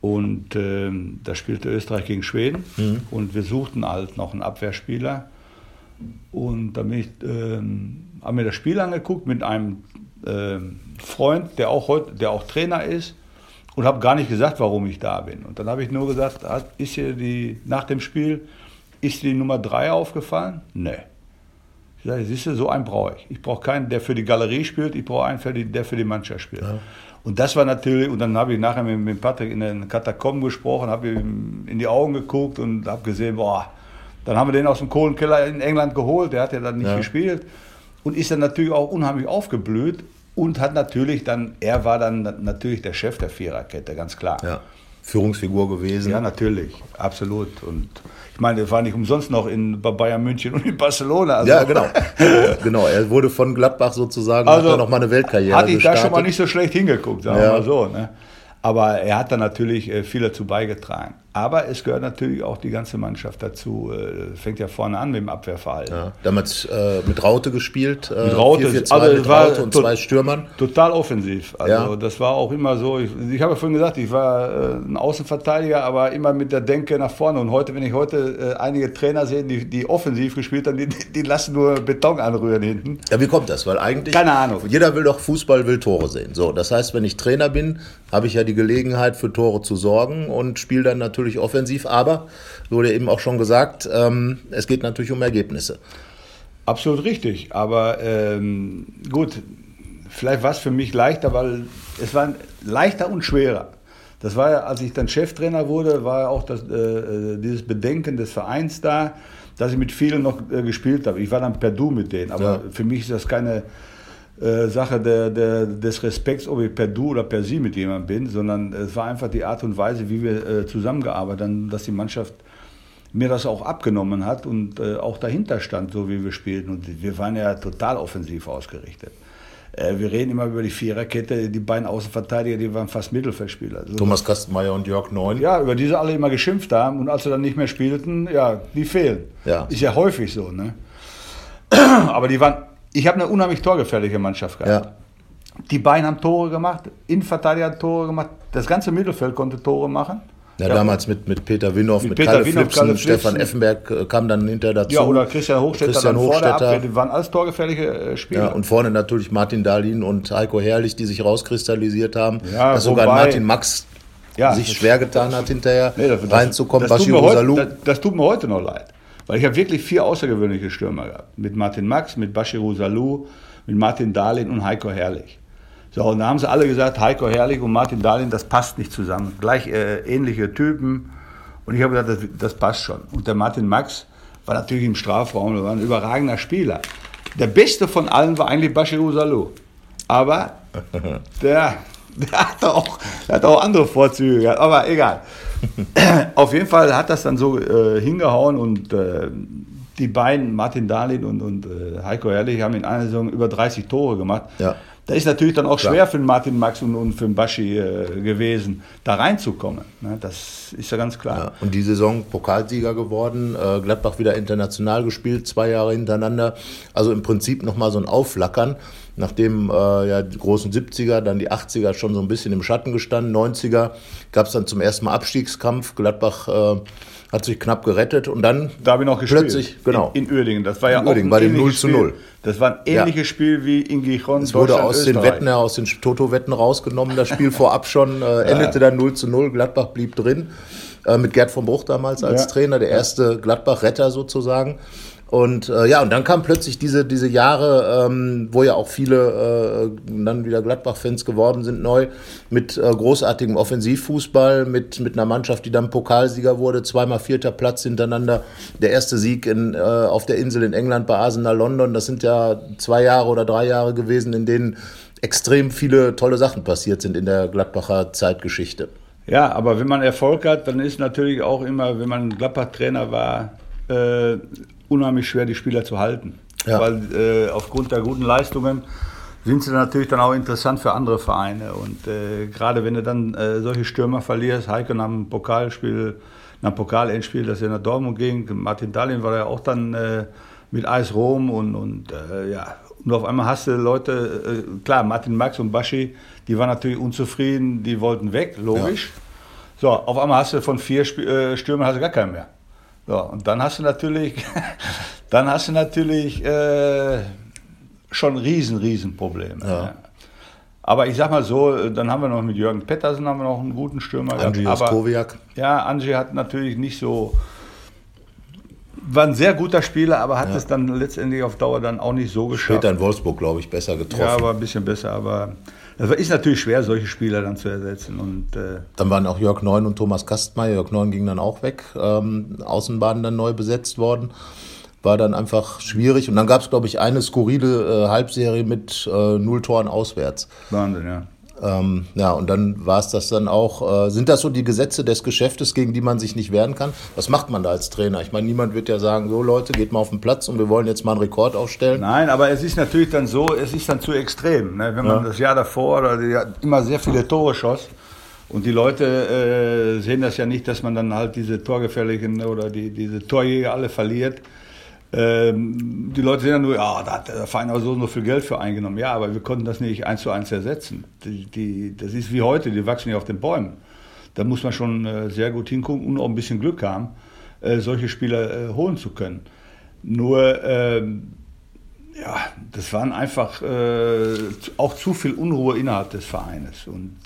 und äh, da spielte Österreich gegen Schweden mhm. und wir suchten halt noch einen Abwehrspieler. Und da bin ich, äh, haben mir das Spiel angeguckt mit einem äh, Freund, der auch, heute, der auch Trainer ist und habe gar nicht gesagt, warum ich da bin. Und dann habe ich nur gesagt, ist hier die, nach dem Spiel, ist die Nummer 3 aufgefallen? Nee. Ich sage, siehst du, so einen brauche ich. Ich brauche keinen, der für die Galerie spielt, ich brauche einen, der für die Mannschaft spielt. Ja. Und das war natürlich, und dann habe ich nachher mit, mit Patrick in den Katakomben gesprochen, habe ihm in die Augen geguckt und habe gesehen, boah, dann haben wir den aus dem Kohlenkeller in England geholt, der hat ja dann nicht ja. gespielt und ist dann natürlich auch unheimlich aufgeblüht und hat natürlich dann, er war dann natürlich der Chef der Viererkette, ganz klar. Ja. Führungsfigur gewesen. Ja, natürlich, absolut. Und ich meine, er war nicht umsonst noch in bei Bayern München und in Barcelona. Also ja, genau. genau, er wurde von Gladbach sozusagen, also, hat er noch mal eine Weltkarriere Hatte ich gestartet. da schon mal nicht so schlecht hingeguckt, sagen wir ja. mal so. Ne? Aber er hat da natürlich äh, viel dazu beigetragen. Aber es gehört natürlich auch die ganze Mannschaft dazu. Äh, fängt ja vorne an mit dem Abwehrverhalten. Ja, damals äh, mit Raute gespielt. Äh, mit Raute, 4, 4, 2, also mit Raute und zwei Stürmern. Total offensiv. Also ja. das war auch immer so. Ich, ich habe ja vorhin gesagt, ich war äh, ein Außenverteidiger, aber immer mit der Denke nach vorne. Und heute, wenn ich heute äh, einige Trainer sehe, die, die offensiv gespielt haben, die, die lassen nur Beton anrühren hinten. Ja, wie kommt das? Weil eigentlich. Keine Ahnung. Jeder will doch Fußball, will Tore sehen. So, das heißt, wenn ich Trainer bin, habe ich ja die Gelegenheit für Tore zu sorgen und spiele dann natürlich offensiv. Aber wurde eben auch schon gesagt, ähm, es geht natürlich um Ergebnisse. Absolut richtig, aber ähm, gut, vielleicht war es für mich leichter, weil es war leichter und schwerer. Das war ja, als ich dann Cheftrainer wurde, war ja auch das, äh, äh, dieses Bedenken des Vereins da, dass ich mit vielen noch äh, gespielt habe. Ich war dann per Du mit denen, aber ja. für mich ist das keine äh, Sache der, der, des Respekts, ob ich per Du oder per Sie mit jemandem bin, sondern es war einfach die Art und Weise, wie wir äh, zusammengearbeitet haben, dass die Mannschaft mir das auch abgenommen hat und äh, auch dahinter stand, so wie wir spielten. Und wir waren ja total offensiv ausgerichtet. Äh, wir reden immer über die Viererkette, die beiden Außenverteidiger, die waren fast Mittelfeldspieler. Also, Thomas Kastenmeier und Jörg Neun. Ja, über die sie alle immer geschimpft haben und als sie dann nicht mehr spielten, ja, die fehlen. Ja. Ist ja häufig so, ne? Aber die waren ich habe eine unheimlich torgefährliche Mannschaft gehabt. Ja. Die beiden haben Tore gemacht, Innenverteidiger hat Tore gemacht, das ganze Mittelfeld konnte Tore machen. Ja, ja, damals mit, mit Peter Winhoff, mit, mit Peter Kalle Winhoff, Flipsen, Kalle Stefan Effenberg äh, kam dann hinter dazu. Ja, oder Christian Hochstetter, Christian Hochstetter. Abwehr, die waren alles torgefährliche äh, Spieler. Ja, und vorne natürlich Martin Dahlin und Heiko Herrlich, die sich rauskristallisiert haben. Ja, dass sogar Martin Max ja, sich schwer getan hat, hinterher nee, das, reinzukommen. Das, das, tut heute, das, das, tut mir heute noch leid. Weil ich habe wirklich vier außergewöhnliche Stürmer gehabt. Mit Martin Max, mit Bashiru Salou, mit Martin Dahlin und Heiko Herrlich. So, und da haben sie alle gesagt, Heiko Herrlich und Martin Dahlin, das passt nicht zusammen. Gleich äh, ähnliche Typen. Und ich habe gesagt, das, das, passt schon. Und der Martin Max war natürlich im Strafraum, der war ein überragender Spieler. Der beste von allen war eigentlich Bashiru Salou. Aber der, der, hat auch, der hat auch andere Vorzüge gehabt. Aber egal. Auf jeden Fall hat das dann so äh, hingehauen und äh, die beiden, Martin Dahlin und, und äh, Heiko Herrlich, haben in einer Saison über 30 Tore gemacht. Ja. Da ist natürlich dann auch schwer für den Martin Max und, und für den Baschi äh, gewesen, da reinzukommen. Ne? Das ist ja ganz klar. Ja, und die Saison Pokalsieger geworden, äh, Gladbach wieder international gespielt, zwei Jahre hintereinander. Also im Prinzip nochmal so ein Aufflackern nachdem äh, ja die großen 70er, dann die 80er schon so ein bisschen im Schatten gestanden, 90er gab es dann zum ersten Mal Abstiegskampf. Gladbach äh, hat sich knapp gerettet und dann da habe ich noch gespielt. plötzlich genau in, in Uerdingen. Das war ja in auch Uerdingen, bei dem 0 zu 0. Das war ein ähnliches ja. Spiel wie in Gijon. Es wurde aus Österreich. den Wetten, aus den Toto-Wetten rausgenommen. Das Spiel vorab schon äh, endete dann 0 zu 0. Gladbach blieb drin äh, mit Gerd von Bruch damals als. Trainer, der erste Gladbach-Retter sozusagen. Und äh, ja, und dann kam plötzlich diese, diese Jahre, ähm, wo ja auch viele äh, dann wieder Gladbach-Fans geworden sind, neu, mit äh, großartigem Offensivfußball, mit, mit einer Mannschaft, die dann Pokalsieger wurde, zweimal vierter Platz hintereinander, der erste Sieg in, äh, auf der Insel in England bei Arsenal London. Das sind ja zwei Jahre oder drei Jahre gewesen, in denen extrem viele tolle Sachen passiert sind in der Gladbacher Zeitgeschichte. Ja, aber wenn man Erfolg hat, dann ist natürlich auch immer, wenn man Gladbach-Trainer war, äh, unheimlich schwer, die Spieler zu halten. Ja. Weil äh, aufgrund der guten Leistungen sind sie natürlich dann auch interessant für andere Vereine. Und äh, gerade wenn du dann äh, solche Stürmer verlierst, Heike nach dem Pokalspiel, nach dem Pokalendspiel, das er nach Dortmund ging, Martin Dahlin war ja auch dann äh, mit Eis Rom und, und äh, ja, und auf einmal hast du Leute, klar, Martin Max und Baschi, die waren natürlich unzufrieden, die wollten weg, logisch. Ja. So, auf einmal hast du von vier Stürmern hast du gar keinen mehr. So, und dann hast du natürlich, dann hast du natürlich äh, schon riesen, riesen Probleme. Ja. Ja. Aber ich sag mal so, dann haben wir noch mit Jürgen Pettersen haben wir noch einen guten Stürmer Angie gehabt. Ja, Angie hat natürlich nicht so, war ein sehr guter Spieler, aber hat ja. es dann letztendlich auf Dauer dann auch nicht so geschafft. Später in Wolfsburg, glaube ich, besser getroffen. Ja, aber ein bisschen besser, aber es ist natürlich schwer, solche Spieler dann zu ersetzen. Und, äh dann waren auch Jörg Neun und Thomas Kastmeier. Jörg Neun ging dann auch weg, ähm, Außenbahn dann neu besetzt worden. War dann einfach schwierig. Und dann gab es, glaube ich, eine skurrile äh, Halbserie mit äh, null Toren auswärts. Wahnsinn, ja. Ähm, ja, und dann war es das dann auch. Äh, sind das so die Gesetze des Geschäftes, gegen die man sich nicht wehren kann? Was macht man da als Trainer? Ich meine, niemand wird ja sagen, so Leute, geht mal auf den Platz und wir wollen jetzt mal einen Rekord aufstellen. Nein, aber es ist natürlich dann so, es ist dann zu extrem. Ne? Wenn man ja. das Jahr davor oder immer sehr viele Tore schoss und die Leute äh, sehen das ja nicht, dass man dann halt diese Torgefährlichen oder die, diese Torjäger alle verliert ähm, die Leute sehen ja nur, ja, da hat der Verein auch so und so viel Geld für eingenommen. Ja, aber wir konnten das nicht eins zu eins ersetzen. Die, die, das ist wie heute, die wachsen ja auf den Bäumen. Da muss man schon äh, sehr gut hingucken und auch ein bisschen Glück haben, äh, solche Spieler äh, holen zu können. Nur, ähm, ja, das waren einfach äh, auch zu viel Unruhe innerhalb des Vereines. Und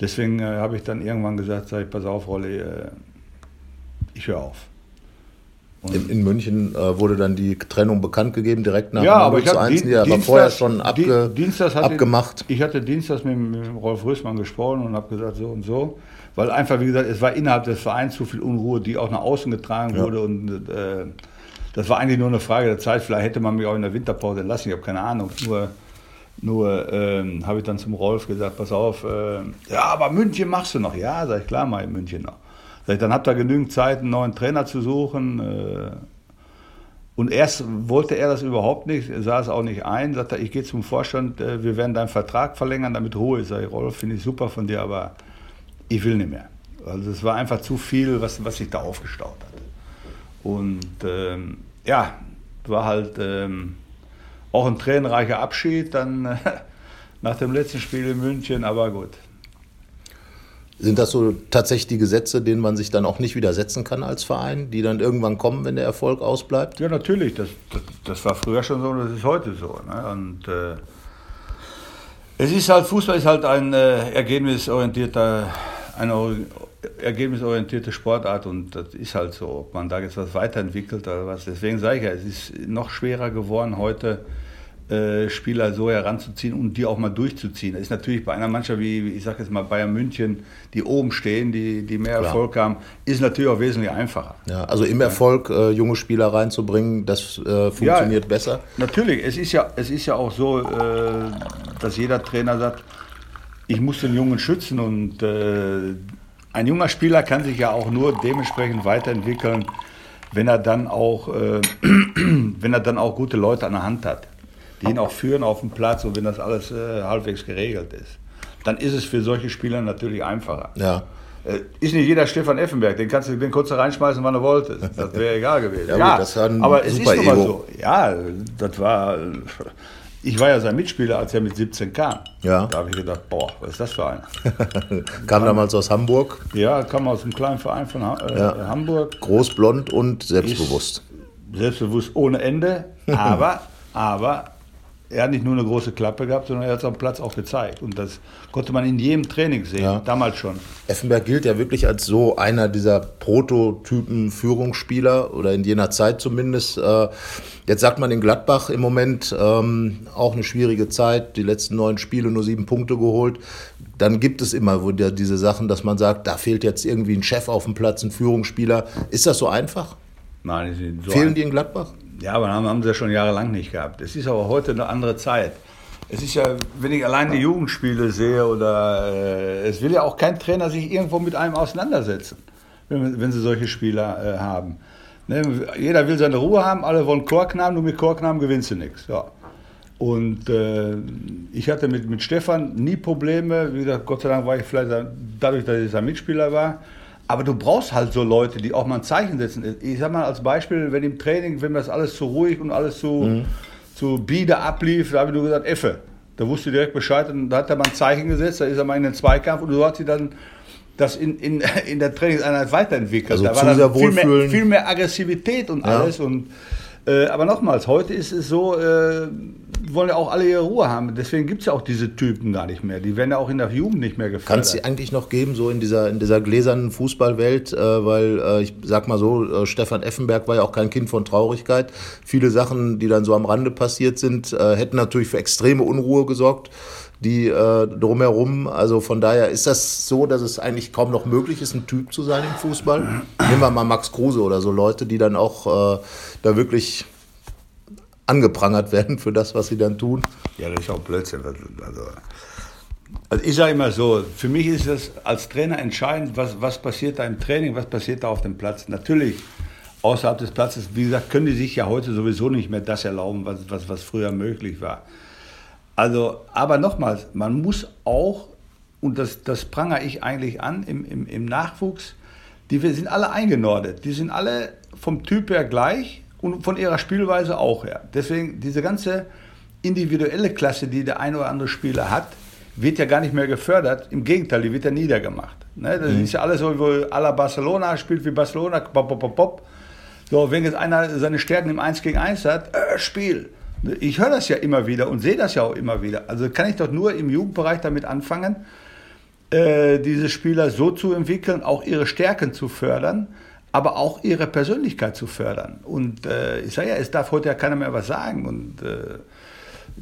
deswegen äh, habe ich dann irgendwann gesagt, sag ich, pass auf, Rolli, äh, ich höre auf. In, in, München äh, wurde dann die Trennung bekannt gegeben, direkt nach ja, aber ich zu 1. Die, aber vorher schon abge, Dienstags abgemacht. Ich hatte Dienstags mit, mit Rolf Rösmann gesprochen und habe gesagt, so und so. Weil einfach, wie gesagt, es war innerhalb des Vereins zu viel Unruhe, die auch nach außen getragen ja. wurde. Und äh, das war eigentlich nur eine Frage der Zeit. Vielleicht hätte man mich auch in der Winterpause entlassen, ich habe keine Ahnung. Nur, nur ähm, habe ich dann zum Rolf gesagt, pass auf, äh, ja, aber München machst du noch. Ja, sag ich, klar, mal in München noch. Dann habt ihr genügend Zeit, einen neuen Trainer zu suchen. Äh. Und erst wollte er das überhaupt nicht, sah es auch nicht ein, sagte, ich gehe zum Vorstand, äh, wir werden deinen Vertrag verlängern, damit Ruhe ist. Sag ich, Rolf, finde ich super von dir, aber ich will nicht mehr. Also es war einfach zu viel, was, was sich da aufgestaut hat. Und ähm, ja, war halt ähm, auch ein tränenreicher Abschied dann nach dem letzten Spiel in München, aber gut. Sind das so tatsächlich die Gesetze, denen man sich dann auch nicht widersetzen kann als Verein, die dann irgendwann kommen, wenn der Erfolg ausbleibt? Ja, natürlich. Das, das, das war früher schon so und das ist heute so. Ne? Und äh, es ist halt, Fußball ist halt ein äh, ergebnisorientierter, eine ergebnisorientierte Sportart und das ist halt so. Ob man da jetzt was weiterentwickelt oder was. Deswegen sage ich ja, es ist noch schwerer geworden heute äh, Spieler so heranzuziehen und die auch mal durchzuziehen. Das ist natürlich bei einer Mannschaft wie, ich sage jetzt mal Bayern München, die oben stehen, die, die mehr Klar. Erfolg haben, ist natürlich auch wesentlich einfacher. Ja, also im Erfolg äh, junge Spieler reinzubringen, das äh, funktioniert ja, besser. Natürlich, es ist ja, es ist ja auch so, äh, dass jeder Trainer sagt, ich muss den Jungen schützen und äh, ein junger Spieler kann sich ja auch nur dementsprechend weiterentwickeln, wenn er dann auch, wenn er dann auch gute Leute an der Hand hat die ihn auch führen auf dem Platz und wenn das alles äh, halbwegs geregelt ist, dann ist es für solche Spieler natürlich einfacher. Ja. Äh, ist nicht jeder Stefan Effenberg, den kannst du den kurz reinschmeißen, wann du wolltest. Das wäre egal gewesen. ja, ja gut, aber es ist nun mal so. Ja, das war. Ich war ja sein Mitspieler, als er mit 17 kam. Ja. Da habe ich gedacht, boah, was ist das für ein? kam damals aus Hamburg? Ja, kam aus einem kleinen Verein von äh, ja. Hamburg. Groß, blond und selbstbewusst. Ist selbstbewusst ohne Ende, aber, aber er hat nicht nur eine große Klappe gehabt, sondern er hat es am Platz auch gezeigt. Und das konnte man in jedem Training sehen, ja. damals schon. Effenberg gilt ja wirklich als so einer dieser Prototypen Führungsspieler oder in jener Zeit zumindest. Äh, jetzt sagt man in Gladbach im Moment ähm, auch eine schwierige Zeit, die letzten neun Spiele nur sieben Punkte geholt. Dann gibt es immer wieder diese Sachen, dass man sagt, da fehlt jetzt irgendwie ein Chef auf dem Platz, ein Führungsspieler. Ist das so einfach? Nein, so Fehlen die in Gladbach? Ja, aber haben, haben sie ja schon jahrelang nicht gehabt. Es ist aber heute eine andere Zeit. Es ist ja, wenn ich allein die Jugendspiele sehe, oder äh, es will ja auch kein Trainer sich irgendwo mit einem auseinandersetzen, wenn, wenn sie solche Spieler äh, haben. Ne? Jeder will seine Ruhe haben, alle wollen Chorknamen, nur mit Chorknamen gewinnst du nichts. Ja. Und äh, ich hatte mit, mit Stefan nie Probleme. Wie gesagt, Gott sei Dank war ich vielleicht dadurch, dass ich sein Mitspieler war, aber du brauchst halt so Leute, die auch mal ein Zeichen setzen. Ich sag mal als Beispiel, wenn im Training, wenn das alles zu ruhig und alles zu, mhm. zu bieder ablief, da habe ich nur gesagt, Effe. Da wusste ich direkt Bescheid und da hat er mal ein Zeichen gesetzt, da ist er mal in den Zweikampf und so hat sie dann das in, in, in der Trainingseinheit weiterentwickelt. Also da war dann viel mehr, viel mehr Aggressivität und alles. Ja. Und, äh, aber nochmals, heute ist es so, äh, wollen ja auch alle ihre Ruhe haben. Deswegen gibt es ja auch diese Typen gar nicht mehr. Die werden ja auch in der Jugend nicht mehr gefördert. Kann es die eigentlich noch geben, so in dieser, in dieser gläsernen Fußballwelt? Äh, weil äh, ich sag mal so, äh, Stefan Effenberg war ja auch kein Kind von Traurigkeit. Viele Sachen, die dann so am Rande passiert sind, äh, hätten natürlich für extreme Unruhe gesorgt die äh, drumherum. Also von daher ist das so, dass es eigentlich kaum noch möglich ist, ein Typ zu sein im Fußball. Nehmen wir mal Max Kruse oder so Leute, die dann auch äh, da wirklich angeprangert werden für das, was sie dann tun. Ja, das ist auch Blödsinn. Also, Also ich sage immer so, für mich ist es als Trainer entscheidend, was, was passiert da im Training, was passiert da auf dem Platz. Natürlich, außerhalb des Platzes, wie gesagt, können die sich ja heute sowieso nicht mehr das erlauben, was, was, was früher möglich war. Also, aber nochmals, man muss auch, und das, das prangere ich eigentlich an im, im, im Nachwuchs, die sind alle eingenordet. Die sind alle vom Typ her gleich und von ihrer Spielweise auch her. Deswegen diese ganze individuelle Klasse, die der ein oder andere Spieler hat, wird ja gar nicht mehr gefördert. Im Gegenteil, die wird ja niedergemacht. Ne? Das mhm. ist ja alles so, wo à la Barcelona spielt wie Barcelona, pop, pop, pop, pop. So, wenn jetzt einer seine Stärken im 1 gegen 1 hat, äh, Spiel. Ich höre das ja immer wieder und sehe das ja auch immer wieder. Also kann ich doch nur im Jugendbereich damit anfangen, äh, diese Spieler so zu entwickeln, auch ihre Stärken zu fördern, aber auch ihre Persönlichkeit zu fördern. Und äh, ich sage ja, es darf heute ja keiner mehr was sagen. Und äh,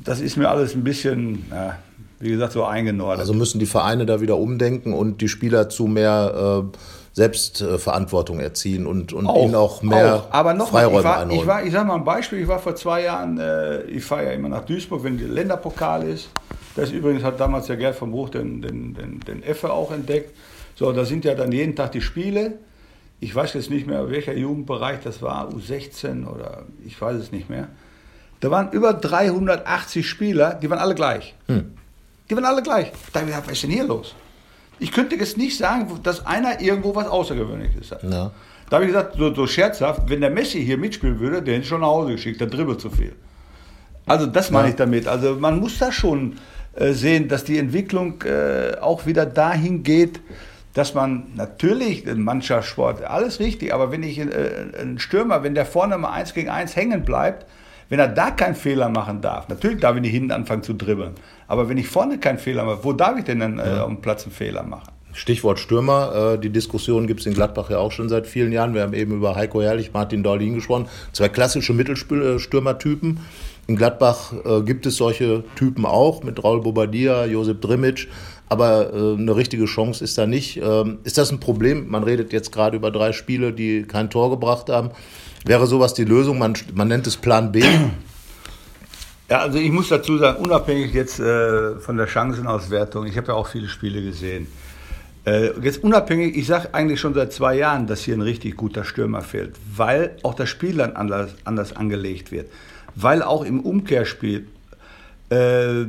das ist mir alles ein bisschen, wie gesagt, so eingenordet. Also müssen die Vereine da wieder umdenken und die Spieler zu mehr Selbstverantwortung erziehen und, und auch, ihnen auch mehr auch. Aber noch Freiräume mal, ich war, Ich, war, ich sage mal ein Beispiel, ich war vor zwei Jahren, äh, ich fahre ja immer nach Duisburg, wenn der Länderpokal ist. Das übrigens hat damals der Gerd vom Bruch den, den, den, den Effe auch entdeckt. So, da sind ja dann jeden Tag die Spiele ich weiß jetzt nicht mehr, welcher Jugendbereich das war, U16 oder ich weiß es nicht mehr. Da waren über 380 Spieler, die waren alle gleich. Hm. Die waren alle gleich. Da habe ich gedacht, was ist denn hier los? Ich könnte jetzt nicht sagen, dass einer irgendwo was Außergewöhnliches hat. Ja. Da habe ich gesagt, so, so, scherzhaft, wenn der Messi hier mitspielen würde, der hätte schon nach Hause geschickt, der dribbelt zu viel. Also das meine ja. ich damit. Also man muss da schon äh, sehen, dass die Entwicklung äh, auch wieder dahin geht, dass man natürlich in Mannschaftssport, alles richtig, aber wenn ich äh, ein Stürmer, wenn der vorne mal eins gegen eins hängen bleibt, wenn er da keinen Fehler machen darf, natürlich darf ich nicht hinten anfangen zu dribbeln, aber wenn ich vorne keinen Fehler mache, wo darf ich denn dann äh, dem Platz einen Fehler machen? Stichwort Stürmer, äh, die Diskussion gibt es in Gladbach ja auch schon seit vielen Jahren. Wir haben eben über Heiko Herrlich, Martin Daulin gesprochen. Zwei klassische Mittelstürmertypen. In Gladbach äh, gibt es solche Typen auch mit Raul Bobadilla, Josep Drimic aber äh, eine richtige Chance ist da nicht. Ähm, ist das ein Problem? Man redet jetzt gerade über drei Spiele, die kein Tor gebracht haben. Wäre sowas die Lösung? Man, man nennt es Plan B. Ja, also ich muss dazu sagen, unabhängig jetzt äh, von der Chancenauswertung, ich habe ja auch viele Spiele gesehen. Äh, jetzt unabhängig, ich sage eigentlich schon seit zwei Jahren, dass hier ein richtig guter Stürmer fehlt, weil auch das Spiel dann anders, anders angelegt wird. Weil auch im Umkehrspiel äh,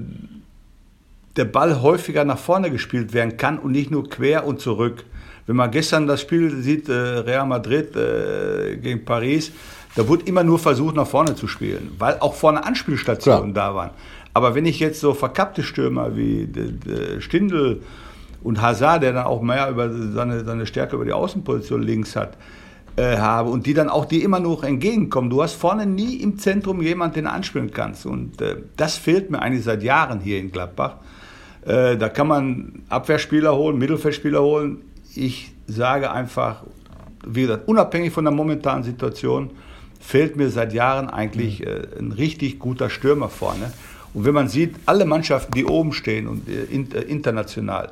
der Ball häufiger nach vorne gespielt werden kann und nicht nur quer und zurück. Wenn man gestern das Spiel sieht, äh, Real Madrid äh, gegen Paris, da wurde immer nur versucht, nach vorne zu spielen, weil auch vorne Anspielstationen Klar. da waren. Aber wenn ich jetzt so verkappte Stürmer wie Stindl und Hazard, der dann auch mehr über seine, seine Stärke über die Außenposition links hat, äh, habe und die dann auch dir immer noch entgegenkommen. Du hast vorne nie im Zentrum jemanden, den du anspielen kannst. Und äh, das fehlt mir eigentlich seit Jahren hier in Gladbach. Äh, da kann man Abwehrspieler holen, Mittelfeldspieler holen. Ich sage einfach, wie gesagt, unabhängig von der momentanen Situation, fehlt mir seit Jahren eigentlich mhm. äh, ein richtig guter Stürmer vorne. Und wenn man sieht, alle Mannschaften, die oben stehen und äh, äh international,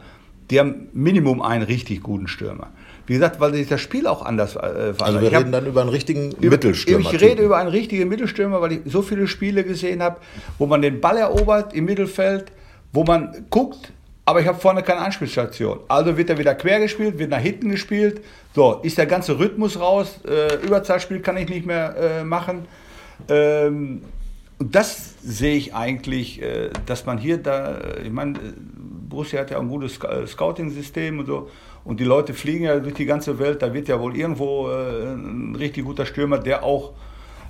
die haben Minimum einen richtig guten Stürmer. Wie gesagt, weil sich das Spiel auch anders äh, verändert. Also wir ich reden dann über einen richtigen Mittelstürmer. Ich rede über einen richtigen Mittelstürmer, weil ich so viele Spiele gesehen habe, wo man den Ball erobert im Mittelfeld, wo man guckt, aber ich habe vorne keine Anspielstation. Also wird er wieder quer gespielt, wird nach hinten gespielt. So, ist der ganze Rhythmus raus. Äh, Überzahlspiel kann ich nicht mehr äh, machen. Ähm, und das sehe ich eigentlich, äh, dass man hier da, äh, ich meine, Borussia hat ja ein gutes äh, Scouting-System und so. Und die Leute fliegen ja durch die ganze Welt. Da wird ja wohl irgendwo äh, ein richtig guter Stürmer, der auch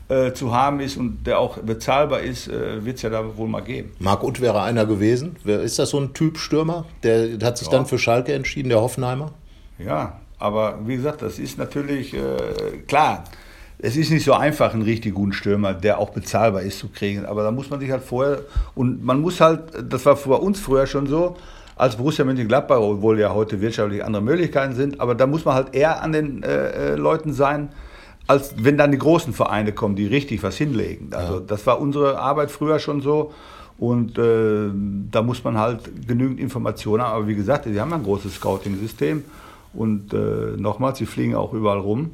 äh, zu haben ist und der auch bezahlbar ist, äh, wird es ja da wohl mal geben. Marc Utt wäre einer gewesen. Ist das so ein Typ Stürmer? Der hat sich ja. dann für Schalke entschieden, der Hoffenheimer? Ja, aber wie gesagt, das ist natürlich äh, klar. Es ist nicht so einfach, einen richtig guten Stürmer, der auch bezahlbar ist, zu kriegen. Aber da muss man sich halt vorher und man muss halt, das war für uns früher schon so, als Borussia Mönchengladbach, obwohl ja heute wirtschaftlich andere Möglichkeiten sind, aber da muss man halt eher an den äh, äh Leuten sein, als wenn dann die großen Vereine kommen, die richtig was hinlegen. Also ja. das war unsere Arbeit früher schon so. Und äh, da muss man halt genügend Informationen haben. Aber wie gesagt, sie haben ein großes Scouting-System. Und äh, nochmals, sie fliegen auch überall rum.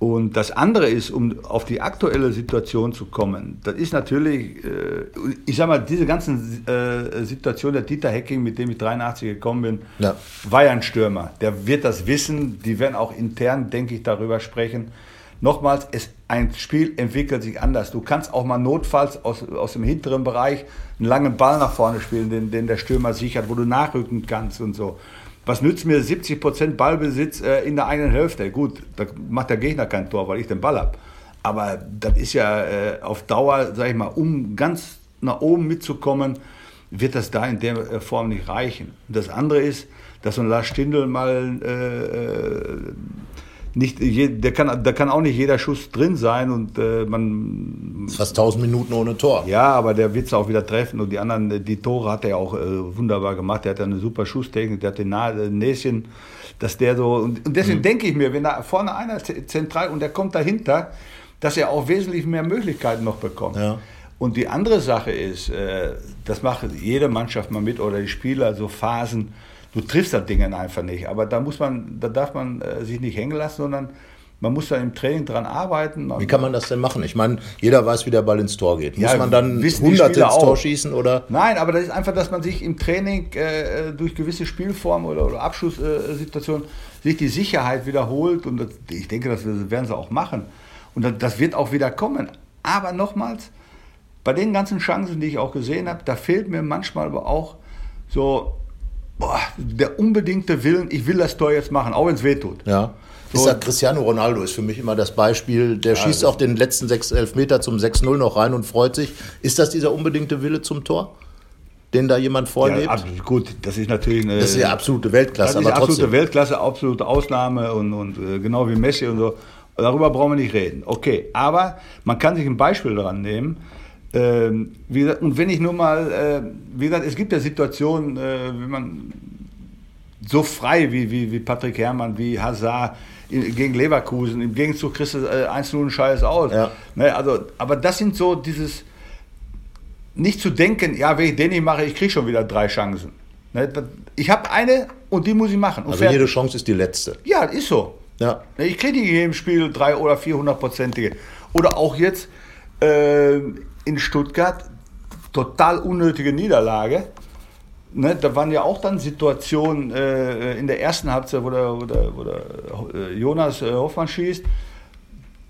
Und das andere ist, um auf die aktuelle Situation zu kommen, das ist natürlich, äh, ich sag mal, diese ganzen äh, Situation der Dieter Hecking, mit dem ich 83 gekommen bin, ja. war ja ein Stürmer. Der wird das wissen, die werden auch intern, denke ich, darüber sprechen. Nochmals, es, ein Spiel entwickelt sich anders. Du kannst auch mal notfalls aus, aus dem hinteren Bereich einen langen Ball nach vorne spielen, den, den der Stürmer sichert, wo du nachrücken kannst und so. Was nützt mir 70% Ballbesitz äh, in der eigenen Hälfte? Gut, da macht der Gegner kein Tor, weil ich den Ball habe. Aber das ist ja äh, auf Dauer, sag ich mal, um ganz nach oben mitzukommen, wird das da in der äh, Form nicht reichen. Das andere ist, dass so ein Lars Stindl mal äh, äh nicht, der kann, da kann auch nicht jeder Schuss drin sein und äh, man. Fast 1000 Minuten ohne Tor. Ja, aber der wird es auch wieder treffen und die anderen, die Tore hat er auch äh, wunderbar gemacht. Der hat eine super Schusstechnik, der hat den äh, Näschen, dass der so. Und, und deswegen mhm. denke ich mir, wenn da vorne einer zentral und der kommt dahinter, dass er auch wesentlich mehr Möglichkeiten noch bekommt. Ja. Und die andere Sache ist, äh, das macht jede Mannschaft mal mit oder die Spieler, so Phasen du triffst das Ding einfach nicht. Aber da muss man, da darf man äh, sich nicht hängen lassen, sondern man muss da im Training dran arbeiten. Wie kann man das denn machen? Ich meine, jeder weiß, wie der Ball ins Tor geht. Muss ja, man dann 100 ins Tor auch. schießen oder? Nein, aber das ist einfach, dass man sich im Training äh, durch gewisse Spielformen oder, oder Abschlusssituationen sich die Sicherheit wiederholt und das, ich denke, das werden sie auch machen. Und das, das wird auch wieder kommen. Aber nochmals, bei den ganzen Chancen, die ich auch gesehen habe, da fehlt mir manchmal aber auch so boah, der unbedingte Willen, ich will das Tor jetzt machen, auch wenn es wehtut. Ja. Ich sag, Cristiano Ronaldo ist für mich immer das Beispiel. Der ja, schießt auch den letzten 6 Elfmeter zum 6-0 noch rein und freut sich. Ist das dieser unbedingte Wille zum Tor? Den da jemand vorlebt? Ja, absolut, gut, das ist natürlich eine. Das ist ja absolute Weltklasse. Das ist absolute Weltklasse, absolute Ausnahme und, und äh, genau wie Messi und so. Darüber brauchen wir nicht reden. Okay, aber man kann sich ein Beispiel daran nehmen. Ähm, gesagt, und wenn ich nur mal, äh, wie gesagt, es gibt ja Situationen, äh, wenn man so frei wie, wie, wie Patrick Herrmann, wie Hazard in, gegen Leverkusen, im Gegenzug kriegst du äh, 1-0 Scheiß aus. Ja. Ne, also, aber das sind so dieses, nicht zu denken, ja, wenn ich den nicht mache, ich kriege schon wieder drei Chancen. Ne, ich habe eine und die muss ich machen. Und also jede Chance ist die letzte. Ja, ist so. Ja. Ne, ich kriege in jedem Spiel drei oder vierhundertprozentige. Oder auch jetzt, in Stuttgart, total unnötige Niederlage. Ne, da waren ja auch dann Situationen äh, in der ersten Halbzeit, wo der, wo der, wo der äh, Jonas äh, Hoffmann schießt.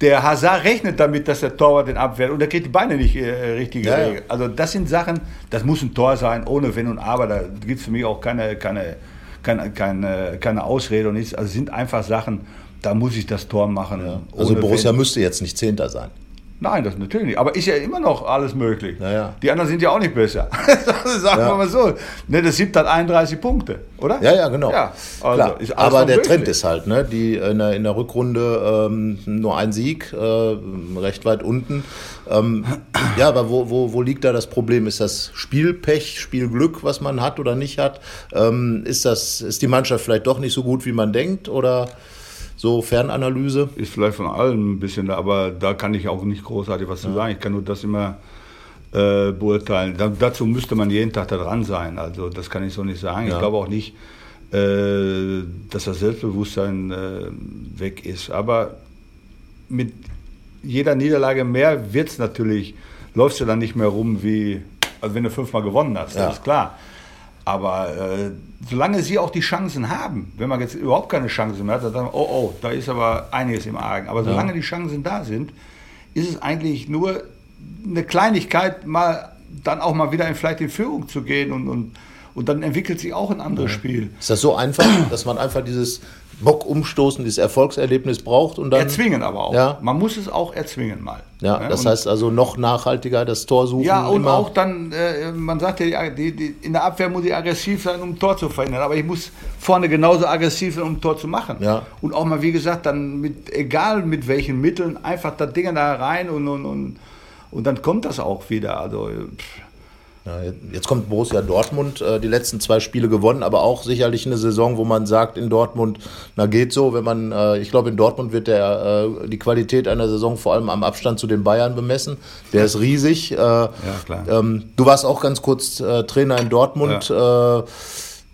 Der Hazard rechnet damit, dass der Torwart den abwehrt und er kriegt die Beine nicht äh, richtig ja, ja. Also das sind Sachen, das muss ein Tor sein, ohne Wenn und Aber. Da gibt es für mich auch keine, keine, keine, keine, keine Ausrede und nichts. Also sind einfach Sachen, da muss ich das Tor machen. Ja. Also Borussia wenn. müsste jetzt nicht Zehnter sein. Nein, das natürlich nicht. Aber ist ja immer noch alles möglich. Ja, Die anderen sind ja auch nicht besser. Sagen wir mal so. Ne, das siebte hat 31 Punkte, oder? Ja, ja, genau. Ja, also aber der möglich. Trend ist halt, ne? Die in der, in der Rückrunde ähm, nur ein Sieg, äh, recht weit unten. Ähm, ja, aber wo, wo, wo liegt da das Problem? Ist das Spielpech, Spielglück, was man hat oder nicht hat? Ähm, ist, das, ist die Mannschaft vielleicht doch nicht so gut, wie man denkt? Oder so Fernanalyse? Ist vielleicht von allem ein bisschen, aber da kann ich auch nicht großartig was zu sagen. Ich kann nur das immer äh, beurteilen. Da, dazu müsste man jeden Tag da dran sein. Also das kann ich so nicht sagen. Ja. Ich glaube auch nicht, äh, dass das Selbstbewusstsein äh, weg ist. Aber mit jeder Niederlage mehr wird es natürlich, läufst du dann nicht mehr rum wie, also wenn du fünfmal gewonnen hast, ja. das ist klar. Aber äh, solange sie auch die Chancen haben, wenn man jetzt überhaupt keine Chancen mehr hat, dann sagen wir, oh, oh, da ist aber einiges im Argen. Aber solange ja. die Chancen da sind, ist es eigentlich nur eine Kleinigkeit, mal dann auch mal wieder in, vielleicht in Führung zu gehen und, und, und dann entwickelt sich auch ein anderes ja. Spiel. Ist das so einfach, dass man einfach dieses Bock umstoßen, dieses Erfolgserlebnis braucht und dann. Erzwingen aber auch. Ja. Man muss es auch erzwingen mal. Ja, das und heißt also noch nachhaltiger das Tor suchen. Ja, und immer. auch dann, äh, man sagt ja, die, die, in der Abwehr muss ich aggressiv sein, um ein Tor zu verhindern. Aber ich muss vorne genauso aggressiv sein, um ein Tor zu machen. Ja. Und auch mal, wie gesagt, dann mit, egal mit welchen Mitteln, einfach da Dinge da rein und, und, und, und dann kommt das auch wieder. Also, pff. Jetzt kommt Borussia Dortmund, äh, die letzten zwei Spiele gewonnen, aber auch sicherlich eine Saison, wo man sagt in Dortmund, na geht so, wenn man, äh, ich glaube in Dortmund wird der, äh, die Qualität einer Saison vor allem am Abstand zu den Bayern bemessen. Der ist riesig. ja, klar. Ähm, du warst auch ganz kurz Trainer in Dortmund. Ja.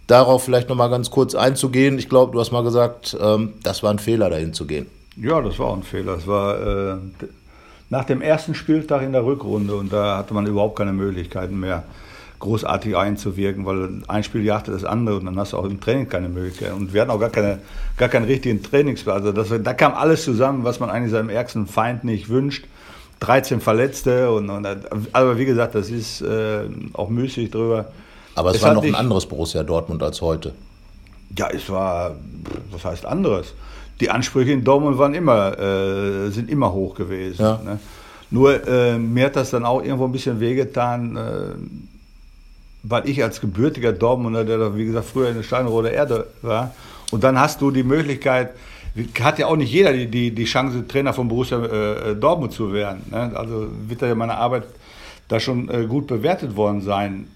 darauf vielleicht nochmal ganz kurz einzugehen. Ich glaube, du hast mal gesagt, ähm, das war ein Fehler, dahin zu gehen. Ja, das war ein Fehler. Das war äh, nach dem ersten Spieltag in der Rückrunde und da hatte man überhaupt keine Möglichkeiten mehr großartig einzuwirken, weil ein Spiel jagte das andere und dann hast du auch im Training keine Möglichkeit. Und wir hatten auch gar, keine, gar keinen richtigen Trainingsplan. Also das, da kam alles zusammen, was man eigentlich seinem ärgsten Feind nicht wünscht. 13 Verletzte und, und aber wie gesagt, das ist äh, auch müßig drüber. Aber es, es war noch ein anderes Borussia Dortmund als heute. Ja, es war, was heißt anderes? Die Ansprüche in Dortmund waren immer, äh, sind immer hoch gewesen. Ja. Ne? Nur äh, mir hat das dann auch irgendwo ein bisschen wehgetan, äh, weil ich als gebürtiger Dortmunder, der wie gesagt früher in der Steinroder Erde war, und dann hast du die Möglichkeit, hat ja auch nicht jeder die, die, die Chance, Trainer von Borussia äh, Dortmund zu werden. Ne? Also wird ja meine Arbeit da schon äh, gut bewertet worden sein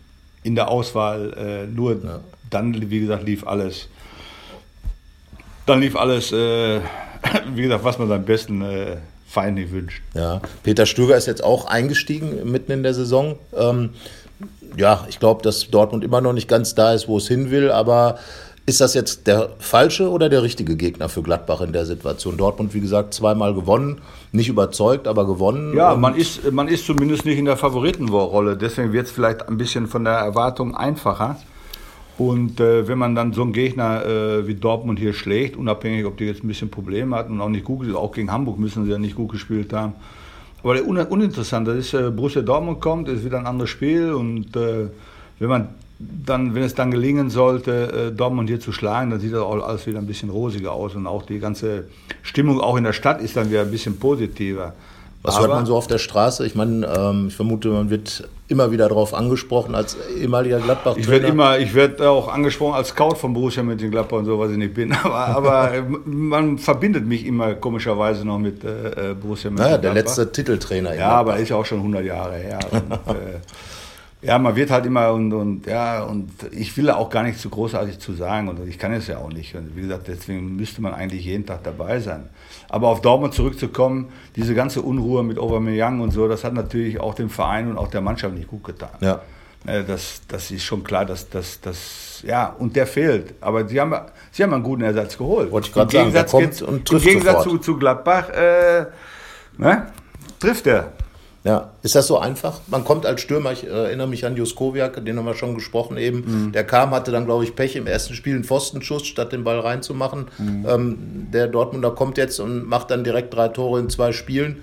in der Auswahl. Äh, nur ja. dann, wie gesagt, lief alles. Dann lief alles, äh, wie gesagt, was man seinem besten äh, Feind nicht wünscht. Ja, Peter Stöger ist jetzt auch eingestiegen mitten in der Saison. Ähm, ja, ich glaube, dass Dortmund immer noch nicht ganz da ist, wo es hin will, aber ist das jetzt der falsche oder der richtige Gegner für Gladbach in der Situation? Dortmund, wie gesagt, zweimal gewonnen, nicht überzeugt, aber gewonnen. Ja, man ist, man ist zumindest nicht in der Favoritenrolle, deswegen wird es vielleicht ein bisschen von der Erwartung einfacher. Und äh, wenn man dann so einen Gegner äh, wie Dortmund hier schlägt, unabhängig, ob die jetzt ein bisschen Probleme hatten und auch nicht gut, auch gegen Hamburg müssen sie ja nicht gut gespielt haben, aber der un uninteressant, das ist äh, Borussia Dortmund kommt, ist wieder ein anderes Spiel und äh, wenn man dann, wenn es dann gelingen sollte, äh, Dortmund hier zu schlagen, dann sieht das auch alles wieder ein bisschen rosiger aus und auch die ganze Stimmung auch in der Stadt ist dann wieder ein bisschen positiver. Was Aber, hört man so auf der Straße? Ich meine, ähm, ich vermute, man wird immer wieder darauf angesprochen als ehemaliger Gladbach. Ich werde immer, ich werde auch angesprochen als Scout von Borussia Mönchengladbach und so, was ich nicht bin. Aber, aber man verbindet mich immer komischerweise noch mit äh, äh Borussia Mönchengladbach. Naja, der letzte Titeltrainer. Ja, aber ist ja auch schon 100 Jahre her. Und, äh, ja, man wird halt immer und, und ja, und ich will auch gar nicht zu großartig zu sagen und ich kann es ja auch nicht. Und wie gesagt, deswegen müsste man eigentlich jeden Tag dabei sein. Aber auf Dortmund zurückzukommen, diese ganze Unruhe mit Aubameyang und so, das hat natürlich auch dem Verein und auch der Mannschaft nicht gut getan. Ja. Äh, das, das ist schon klar, dass das, ja, und der fehlt. Aber sie haben, sie haben einen guten Ersatz geholt. Wollte ich gerade sagen, der kommt und trifft Im Gegensatz zu, zu, Gladbach, äh, ne, trifft er. Ja, ist das so einfach? Man kommt als Stürmer, ich erinnere mich an Juskowiak, den haben wir schon gesprochen eben. Mhm. Der kam, hatte dann, glaube ich, Pech im ersten Spiel einen Pfostenschuss, statt den Ball reinzumachen. Mhm. Ähm, der Dortmunder kommt jetzt und macht dann direkt drei Tore in zwei Spielen.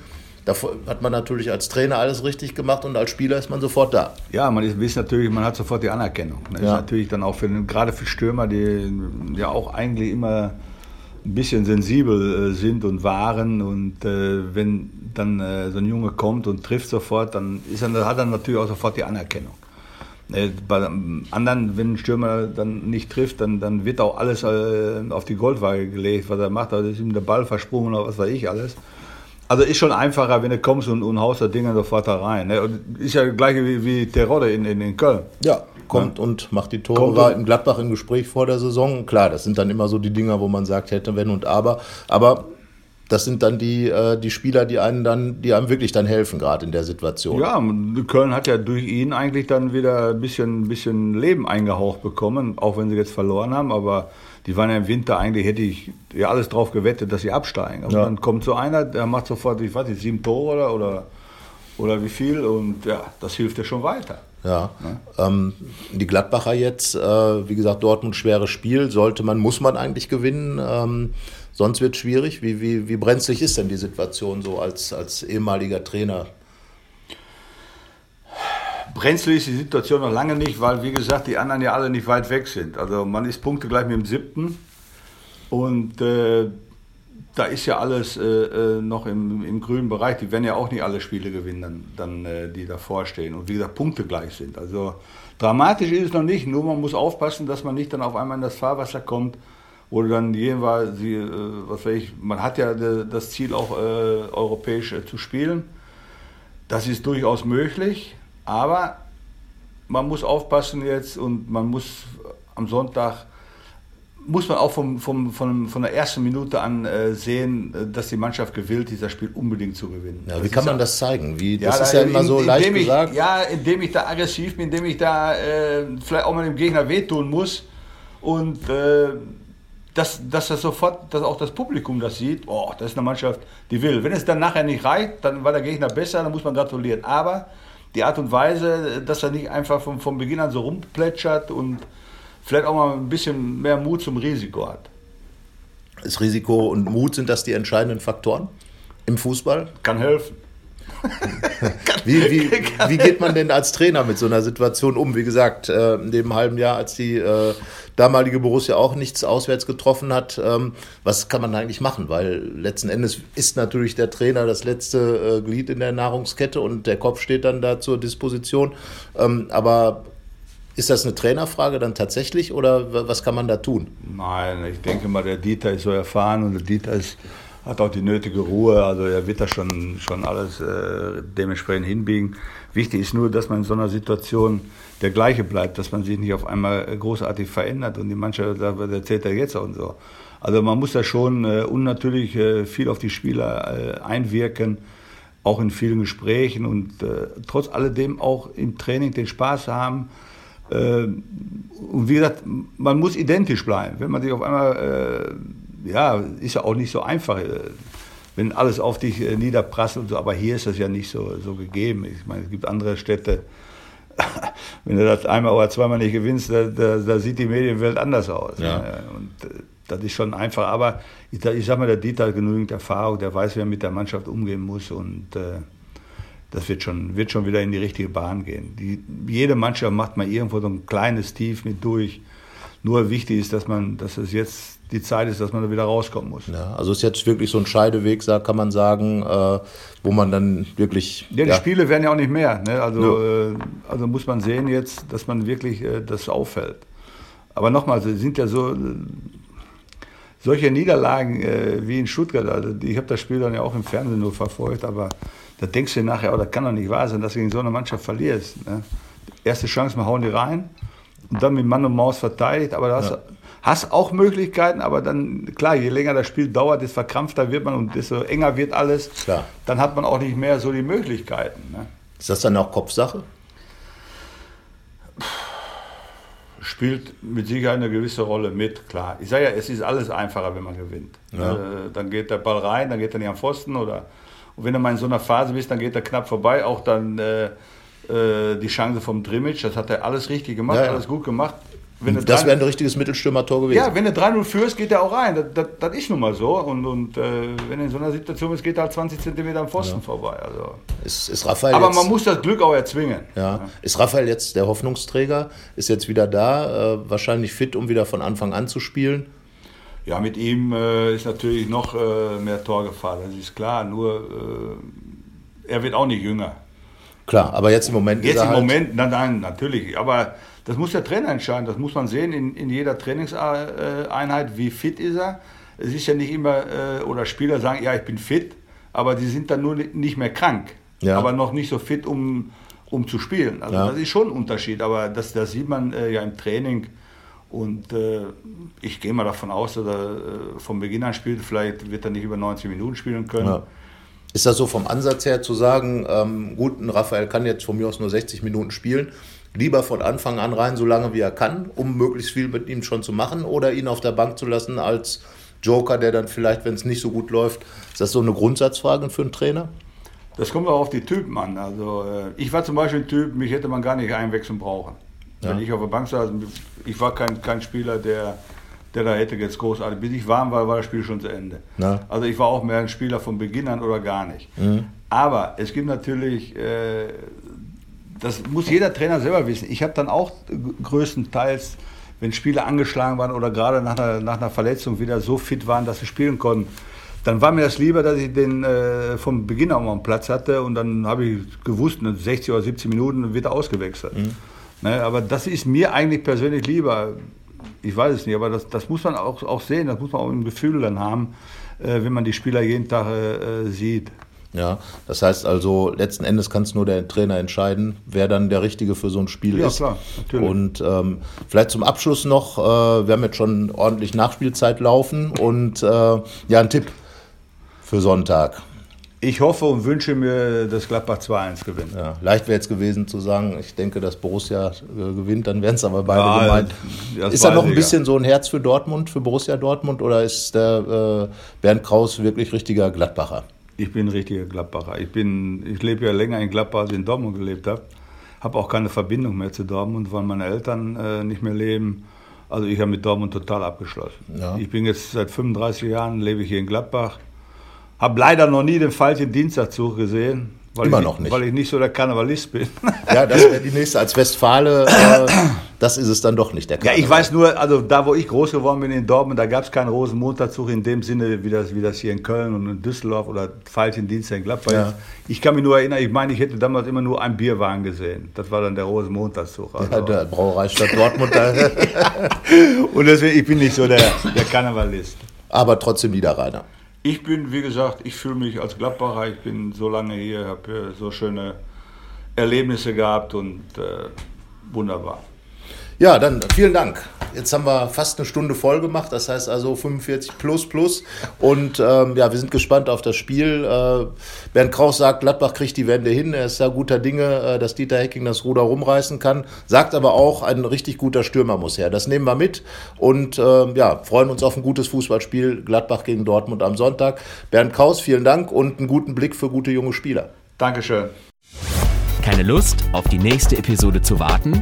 Da hat man natürlich als Trainer alles richtig gemacht und als Spieler ist man sofort da. Ja, man ist, natürlich, man hat sofort die Anerkennung. Das ja. ist natürlich dann auch für den, gerade für Stürmer, die ja auch eigentlich immer ein bisschen sensibel äh, sind und waren. Und äh, wenn dann äh, so ein Junge kommt und trifft sofort, dann ist er, hat er natürlich auch sofort die Anerkennung. Bei anderen, wenn ein Stürmer dann nicht trifft, dann, dann wird auch alles auf die Goldwaage gelegt, was er macht. Also ist ihm der Ball versprungen oder was weiß ich alles. Also ist schon einfacher, wenn du kommst und, und haust das Ding sofort da rein. Ne? Ist ja gleich wie, wie Terodde in, in, in Köln. Ja, kommt ja. und macht die Tore. Kommt war in Gladbach im Gespräch vor der Saison. Klar, das sind dann immer so die Dinger, wo man sagt, hätte, wenn und aber. Aber das sind dann die, äh, die Spieler, die einen dann, die einem wirklich dann helfen, gerade in der Situation. Ja, Köln hat ja durch ihn eigentlich dann wieder ein bisschen, bisschen Leben eingehaucht bekommen, auch wenn sie jetzt verloren haben, aber die waren ja im Winter eigentlich, hätte ich ja alles drauf gewettet, dass sie absteigen. Und ja. dann kommt so einer, der macht sofort, ich weiß nicht, sieben Tore oder, oder, oder wie viel und ja, das hilft ja schon weiter. Ja. ja. Ähm, die Gladbacher jetzt, äh, wie gesagt, Dortmund schweres Spiel, sollte man, muss man eigentlich gewinnen. Ähm, sonst wird es schwierig. Wie, wie, wie brenzlig ist denn die Situation so als, als ehemaliger Trainer? Brenzlig ist die Situation noch lange nicht, weil, wie gesagt, die anderen ja alle nicht weit weg sind. Also man ist Punkte gleich mit dem siebten und äh, da ist ja alles äh, äh, noch im, im grünen Bereich. Die werden ja auch nicht alle Spiele gewinnen, dann, dann äh, die davor stehen. Und wie gesagt, Punkte gleich sind. Also dramatisch ist es noch nicht, nur man muss aufpassen, dass man nicht dann auf einmal in das Fahrwasser kommt, wo dann jeweils, äh, was weiß ich, man hat ja das Ziel auch äh, europäisch äh, zu spielen. Das ist durchaus möglich, aber man muss aufpassen jetzt und man muss am Sonntag muss man auch vom, vom, von, von der ersten Minute an äh, sehen, äh, dass die Mannschaft gewillt, dieser Spiel unbedingt zu gewinnen. Ja, wie kann man das zeigen? Wie, das ja, ist ja immer so in, leicht ich, gesagt. Ja, indem ich da aggressiv bin, indem ich da äh, vielleicht auch mal dem Gegner wehtun muss und äh, dass, dass das sofort, dass auch das Publikum das sieht, oh, das ist eine Mannschaft, die will. Wenn es dann nachher nicht reicht, dann war der Gegner besser, dann muss man gratulieren. Aber die Art und Weise, dass er nicht einfach vom, vom Beginn an so rumplätschert und vielleicht auch mal ein bisschen mehr Mut zum Risiko hat. Das Risiko und Mut sind das die entscheidenden Faktoren im Fußball? Kann helfen. wie, wie, wie, geht man denn als Trainer mit so einer Situation um? Wie gesagt, äh, in dem halben Jahr, als die äh, damalige Borussia auch nichts auswärts getroffen hat, ähm, was kann man eigentlich machen? Weil letzten Endes ist natürlich der Trainer das letzte äh, Glied in der Nahrungskette und der Kopf steht dann da zur Disposition. Ähm, aber ist das eine Trainerfrage dann tatsächlich oder was kann man da tun? Nein, ich denke mal, der Dieter ist so erfahren und der Dieter ist hat auch die nötige Ruhe, also er wird da schon, schon alles äh, dementsprechend hinbiegen. Wichtig ist nur, dass man in so einer Situation der gleiche bleibt, dass man sich nicht auf einmal großartig verändert und die Mannschaft sagt, was erzählt er jetzt und so. Also man muss da schon äh, unnatürlich äh, viel auf die Spieler äh, einwirken, auch in vielen Gesprächen und äh, trotz alledem auch im Training den Spaß haben. Äh, und wie gesagt, man muss identisch bleiben. Wenn man sich auf einmal ja, ist ja auch nicht so einfach, äh, wenn alles auf dich äh, niederprasselt und so, aber hier ist das ja nicht so, so gegeben. Ich meine, es gibt andere Städte, wenn du das einmal oder zweimal nicht gewinnst, da, da, da sieht die Medienwelt anders aus. Ja. Ne? Und äh, das ist schon einfach. Aber ich, ich sag mal, der Dieter hat genügend Erfahrung, der weiß, wie er mit der Mannschaft umgehen muss und äh, das wird schon, wird schon wieder in die richtige Bahn gehen. Die, jede Mannschaft macht mal irgendwo so ein kleines Tief mit durch. Nur wichtig ist, dass man, dass es jetzt die Zeit ist, dass man da wieder rauskommen muss. Ja, also ist jetzt wirklich so ein Scheideweg, kann man sagen, äh, wo man dann wirklich. Ja, die ja. Spiele werden ja auch nicht mehr. Ne? Also, äh, also muss man sehen jetzt, dass man wirklich äh, das auffällt. Aber nochmal, es sind ja so solche Niederlagen äh, wie in Stuttgart. Also ich habe das Spiel dann ja auch im Fernsehen nur verfolgt, aber da denkst du nachher, oh, das kann doch nicht wahr sein, dass du gegen so eine Mannschaft verlierst. Ne? Erste Chance, wir hauen die rein und dann mit Mann und Maus verteidigt, aber da hast ja hast auch Möglichkeiten, aber dann, klar, je länger das Spiel dauert, desto verkrampfter wird man und desto enger wird alles. Klar. Dann hat man auch nicht mehr so die Möglichkeiten. Ne? Ist das dann auch Kopfsache? Spielt mit Sicherheit eine gewisse Rolle mit, klar. Ich sage ja, es ist alles einfacher, wenn man gewinnt. Ja. Äh, dann geht der Ball rein, dann geht er nicht am Pfosten oder und wenn du mal in so einer Phase bist, dann geht er knapp vorbei. Auch dann äh, äh die Chance vom Drimmitsch, das hat er alles richtig gemacht, ja, ja. alles gut gemacht. das wäre ein richtiges Mittelstürmertor gewesen. Ja, wenn du 3-0 führst, geht er auch rein. Das, das, das, ist nun mal so. Und, und äh, wenn du in so einer Situation bist, geht er halt 20 Zentimeter am Pfosten ja. vorbei. Also. Ist, ist Raphael Aber man muss das Glück auch erzwingen. Ja. ja. Ist Raphael jetzt der Hoffnungsträger? Ist jetzt wieder da? Äh, wahrscheinlich fit, um wieder von Anfang an zu spielen? Ja, mit ihm äh, ist natürlich noch äh, mehr Torgefahr. Das ist klar. Nur äh, er wird auch nicht jünger. Klar, aber jetzt im Moment. Jetzt im halt Moment, nein, nein, natürlich. Aber das muss der Trainer entscheiden. Das muss man sehen in, in jeder Trainingseinheit, wie fit ist er. Es ist ja nicht immer, äh, oder Spieler sagen, ja, ich bin fit, aber die sind dann nur nicht mehr krank, ja. aber noch nicht so fit, um, um zu spielen. Also ja. das ist schon ein Unterschied, aber das, das sieht man äh, ja im Training. Und äh, ich gehe mal davon aus, dass er äh, vom Beginn an spielt. Vielleicht wird er nicht über 90 Minuten spielen können. Ja. Ist das so vom Ansatz her zu sagen, ähm, gut, ein Raphael kann jetzt von mir aus nur 60 Minuten spielen, lieber von Anfang an rein, so lange wie er kann, um möglichst viel mit ihm schon zu machen oder ihn auf der Bank zu lassen als Joker, der dann vielleicht, wenn es nicht so gut läuft, ist das so eine Grundsatzfrage für einen Trainer? Das kommt auch auf die Typen an. Also äh, ich war zum Beispiel ein Typ, mich hätte man gar nicht einwechseln brauchen. Ja. Wenn ich auf der Bank saß, ich war kein, kein Spieler, der, der da hätte jetzt großartig. Bis ich warm war, war das Spiel schon zu Ende. Ja. Also ich war auch mehr ein Spieler von Beginn an oder gar nicht. Mhm. Aber es gibt natürlich äh, das muss jeder Trainer selber wissen. Ich habe dann auch größtenteils, wenn Spieler angeschlagen waren oder gerade nach einer, nach einer Verletzung wieder so fit waren, dass sie spielen konnten, dann war mir das lieber, dass ich den äh, vom Beginn an am Platz hatte und dann habe ich gewusst, 60 oder 70 Minuten wird er ausgewechselt. Mhm. Ne, aber das ist mir eigentlich persönlich lieber. Ich weiß es nicht, aber das, das muss man auch, auch sehen, das muss man auch im Gefühl dann haben, äh, wenn man die Spieler jeden Tag äh, sieht. Ja, das heißt also, letzten Endes kann es nur der Trainer entscheiden, wer dann der Richtige für so ein Spiel ja, ist. Ja, klar, natürlich. Und ähm, vielleicht zum Abschluss noch, äh, wir haben jetzt schon ordentlich Nachspielzeit laufen und äh, ja, ein Tipp für Sonntag. Ich hoffe und wünsche mir, dass Gladbach 2-1 gewinnt. Ja, leicht wäre jetzt gewesen zu sagen, ich denke, dass Borussia äh, gewinnt, dann wären es aber beide ja, gemeint. Ist da noch ein bisschen so ein Herz für Dortmund, für Borussia Dortmund oder ist der äh, Bernd Kraus wirklich richtiger Gladbacher? Ich bin richtiger Gladbacher. Ich, ich lebe ja länger in Gladbach, als ich in Dortmund gelebt habe. Habe auch keine Verbindung mehr zu Dortmund, weil meine Eltern äh, nicht mehr leben. Also ich habe mit Dortmund total abgeschlossen. Ja. Ich bin jetzt seit 35 Jahren, lebe ich hier in Gladbach habe leider noch nie den falschen Dienstagszug gesehen. Immer noch nicht. Weil ich nicht so der Karnevalist bin. Ja, das wäre die nächste. Als Westfale, äh, das ist es dann doch nicht, der Karneval. Ja, ich weiß nur, also da, wo ich groß geworden bin in Dortmund, da gab es keinen Rosenmontagszug in dem Sinne, wie das, wie das hier in Köln und in Düsseldorf oder falschen Dienstag in Gladbach ja. Ich kann mich nur erinnern, ich meine, ich hätte damals immer nur einen Bierwagen gesehen. Das war dann der Rosenmontagszug. Also. Ja, der Brauereistadt Dortmund. Und deswegen, ich bin nicht so der, der Karnevalist. Aber trotzdem Niederrheiner. Ich bin, wie gesagt, ich fühle mich als Gladbacher, ich bin so lange hier, habe so schöne Erlebnisse gehabt und äh, wunderbar. Ja, dann vielen Dank. Jetzt haben wir fast eine Stunde voll gemacht, das heißt also 45 plus plus. Und ähm, ja, wir sind gespannt auf das Spiel. Äh, Bernd Kraus sagt, Gladbach kriegt die Wende hin. Er ist ja guter Dinge, äh, dass Dieter Hecking das Ruder rumreißen kann. Sagt aber auch, ein richtig guter Stürmer muss her. Das nehmen wir mit und äh, ja, freuen uns auf ein gutes Fußballspiel Gladbach gegen Dortmund am Sonntag. Bernd Kraus, vielen Dank und einen guten Blick für gute junge Spieler. Dankeschön. Keine Lust, auf die nächste Episode zu warten?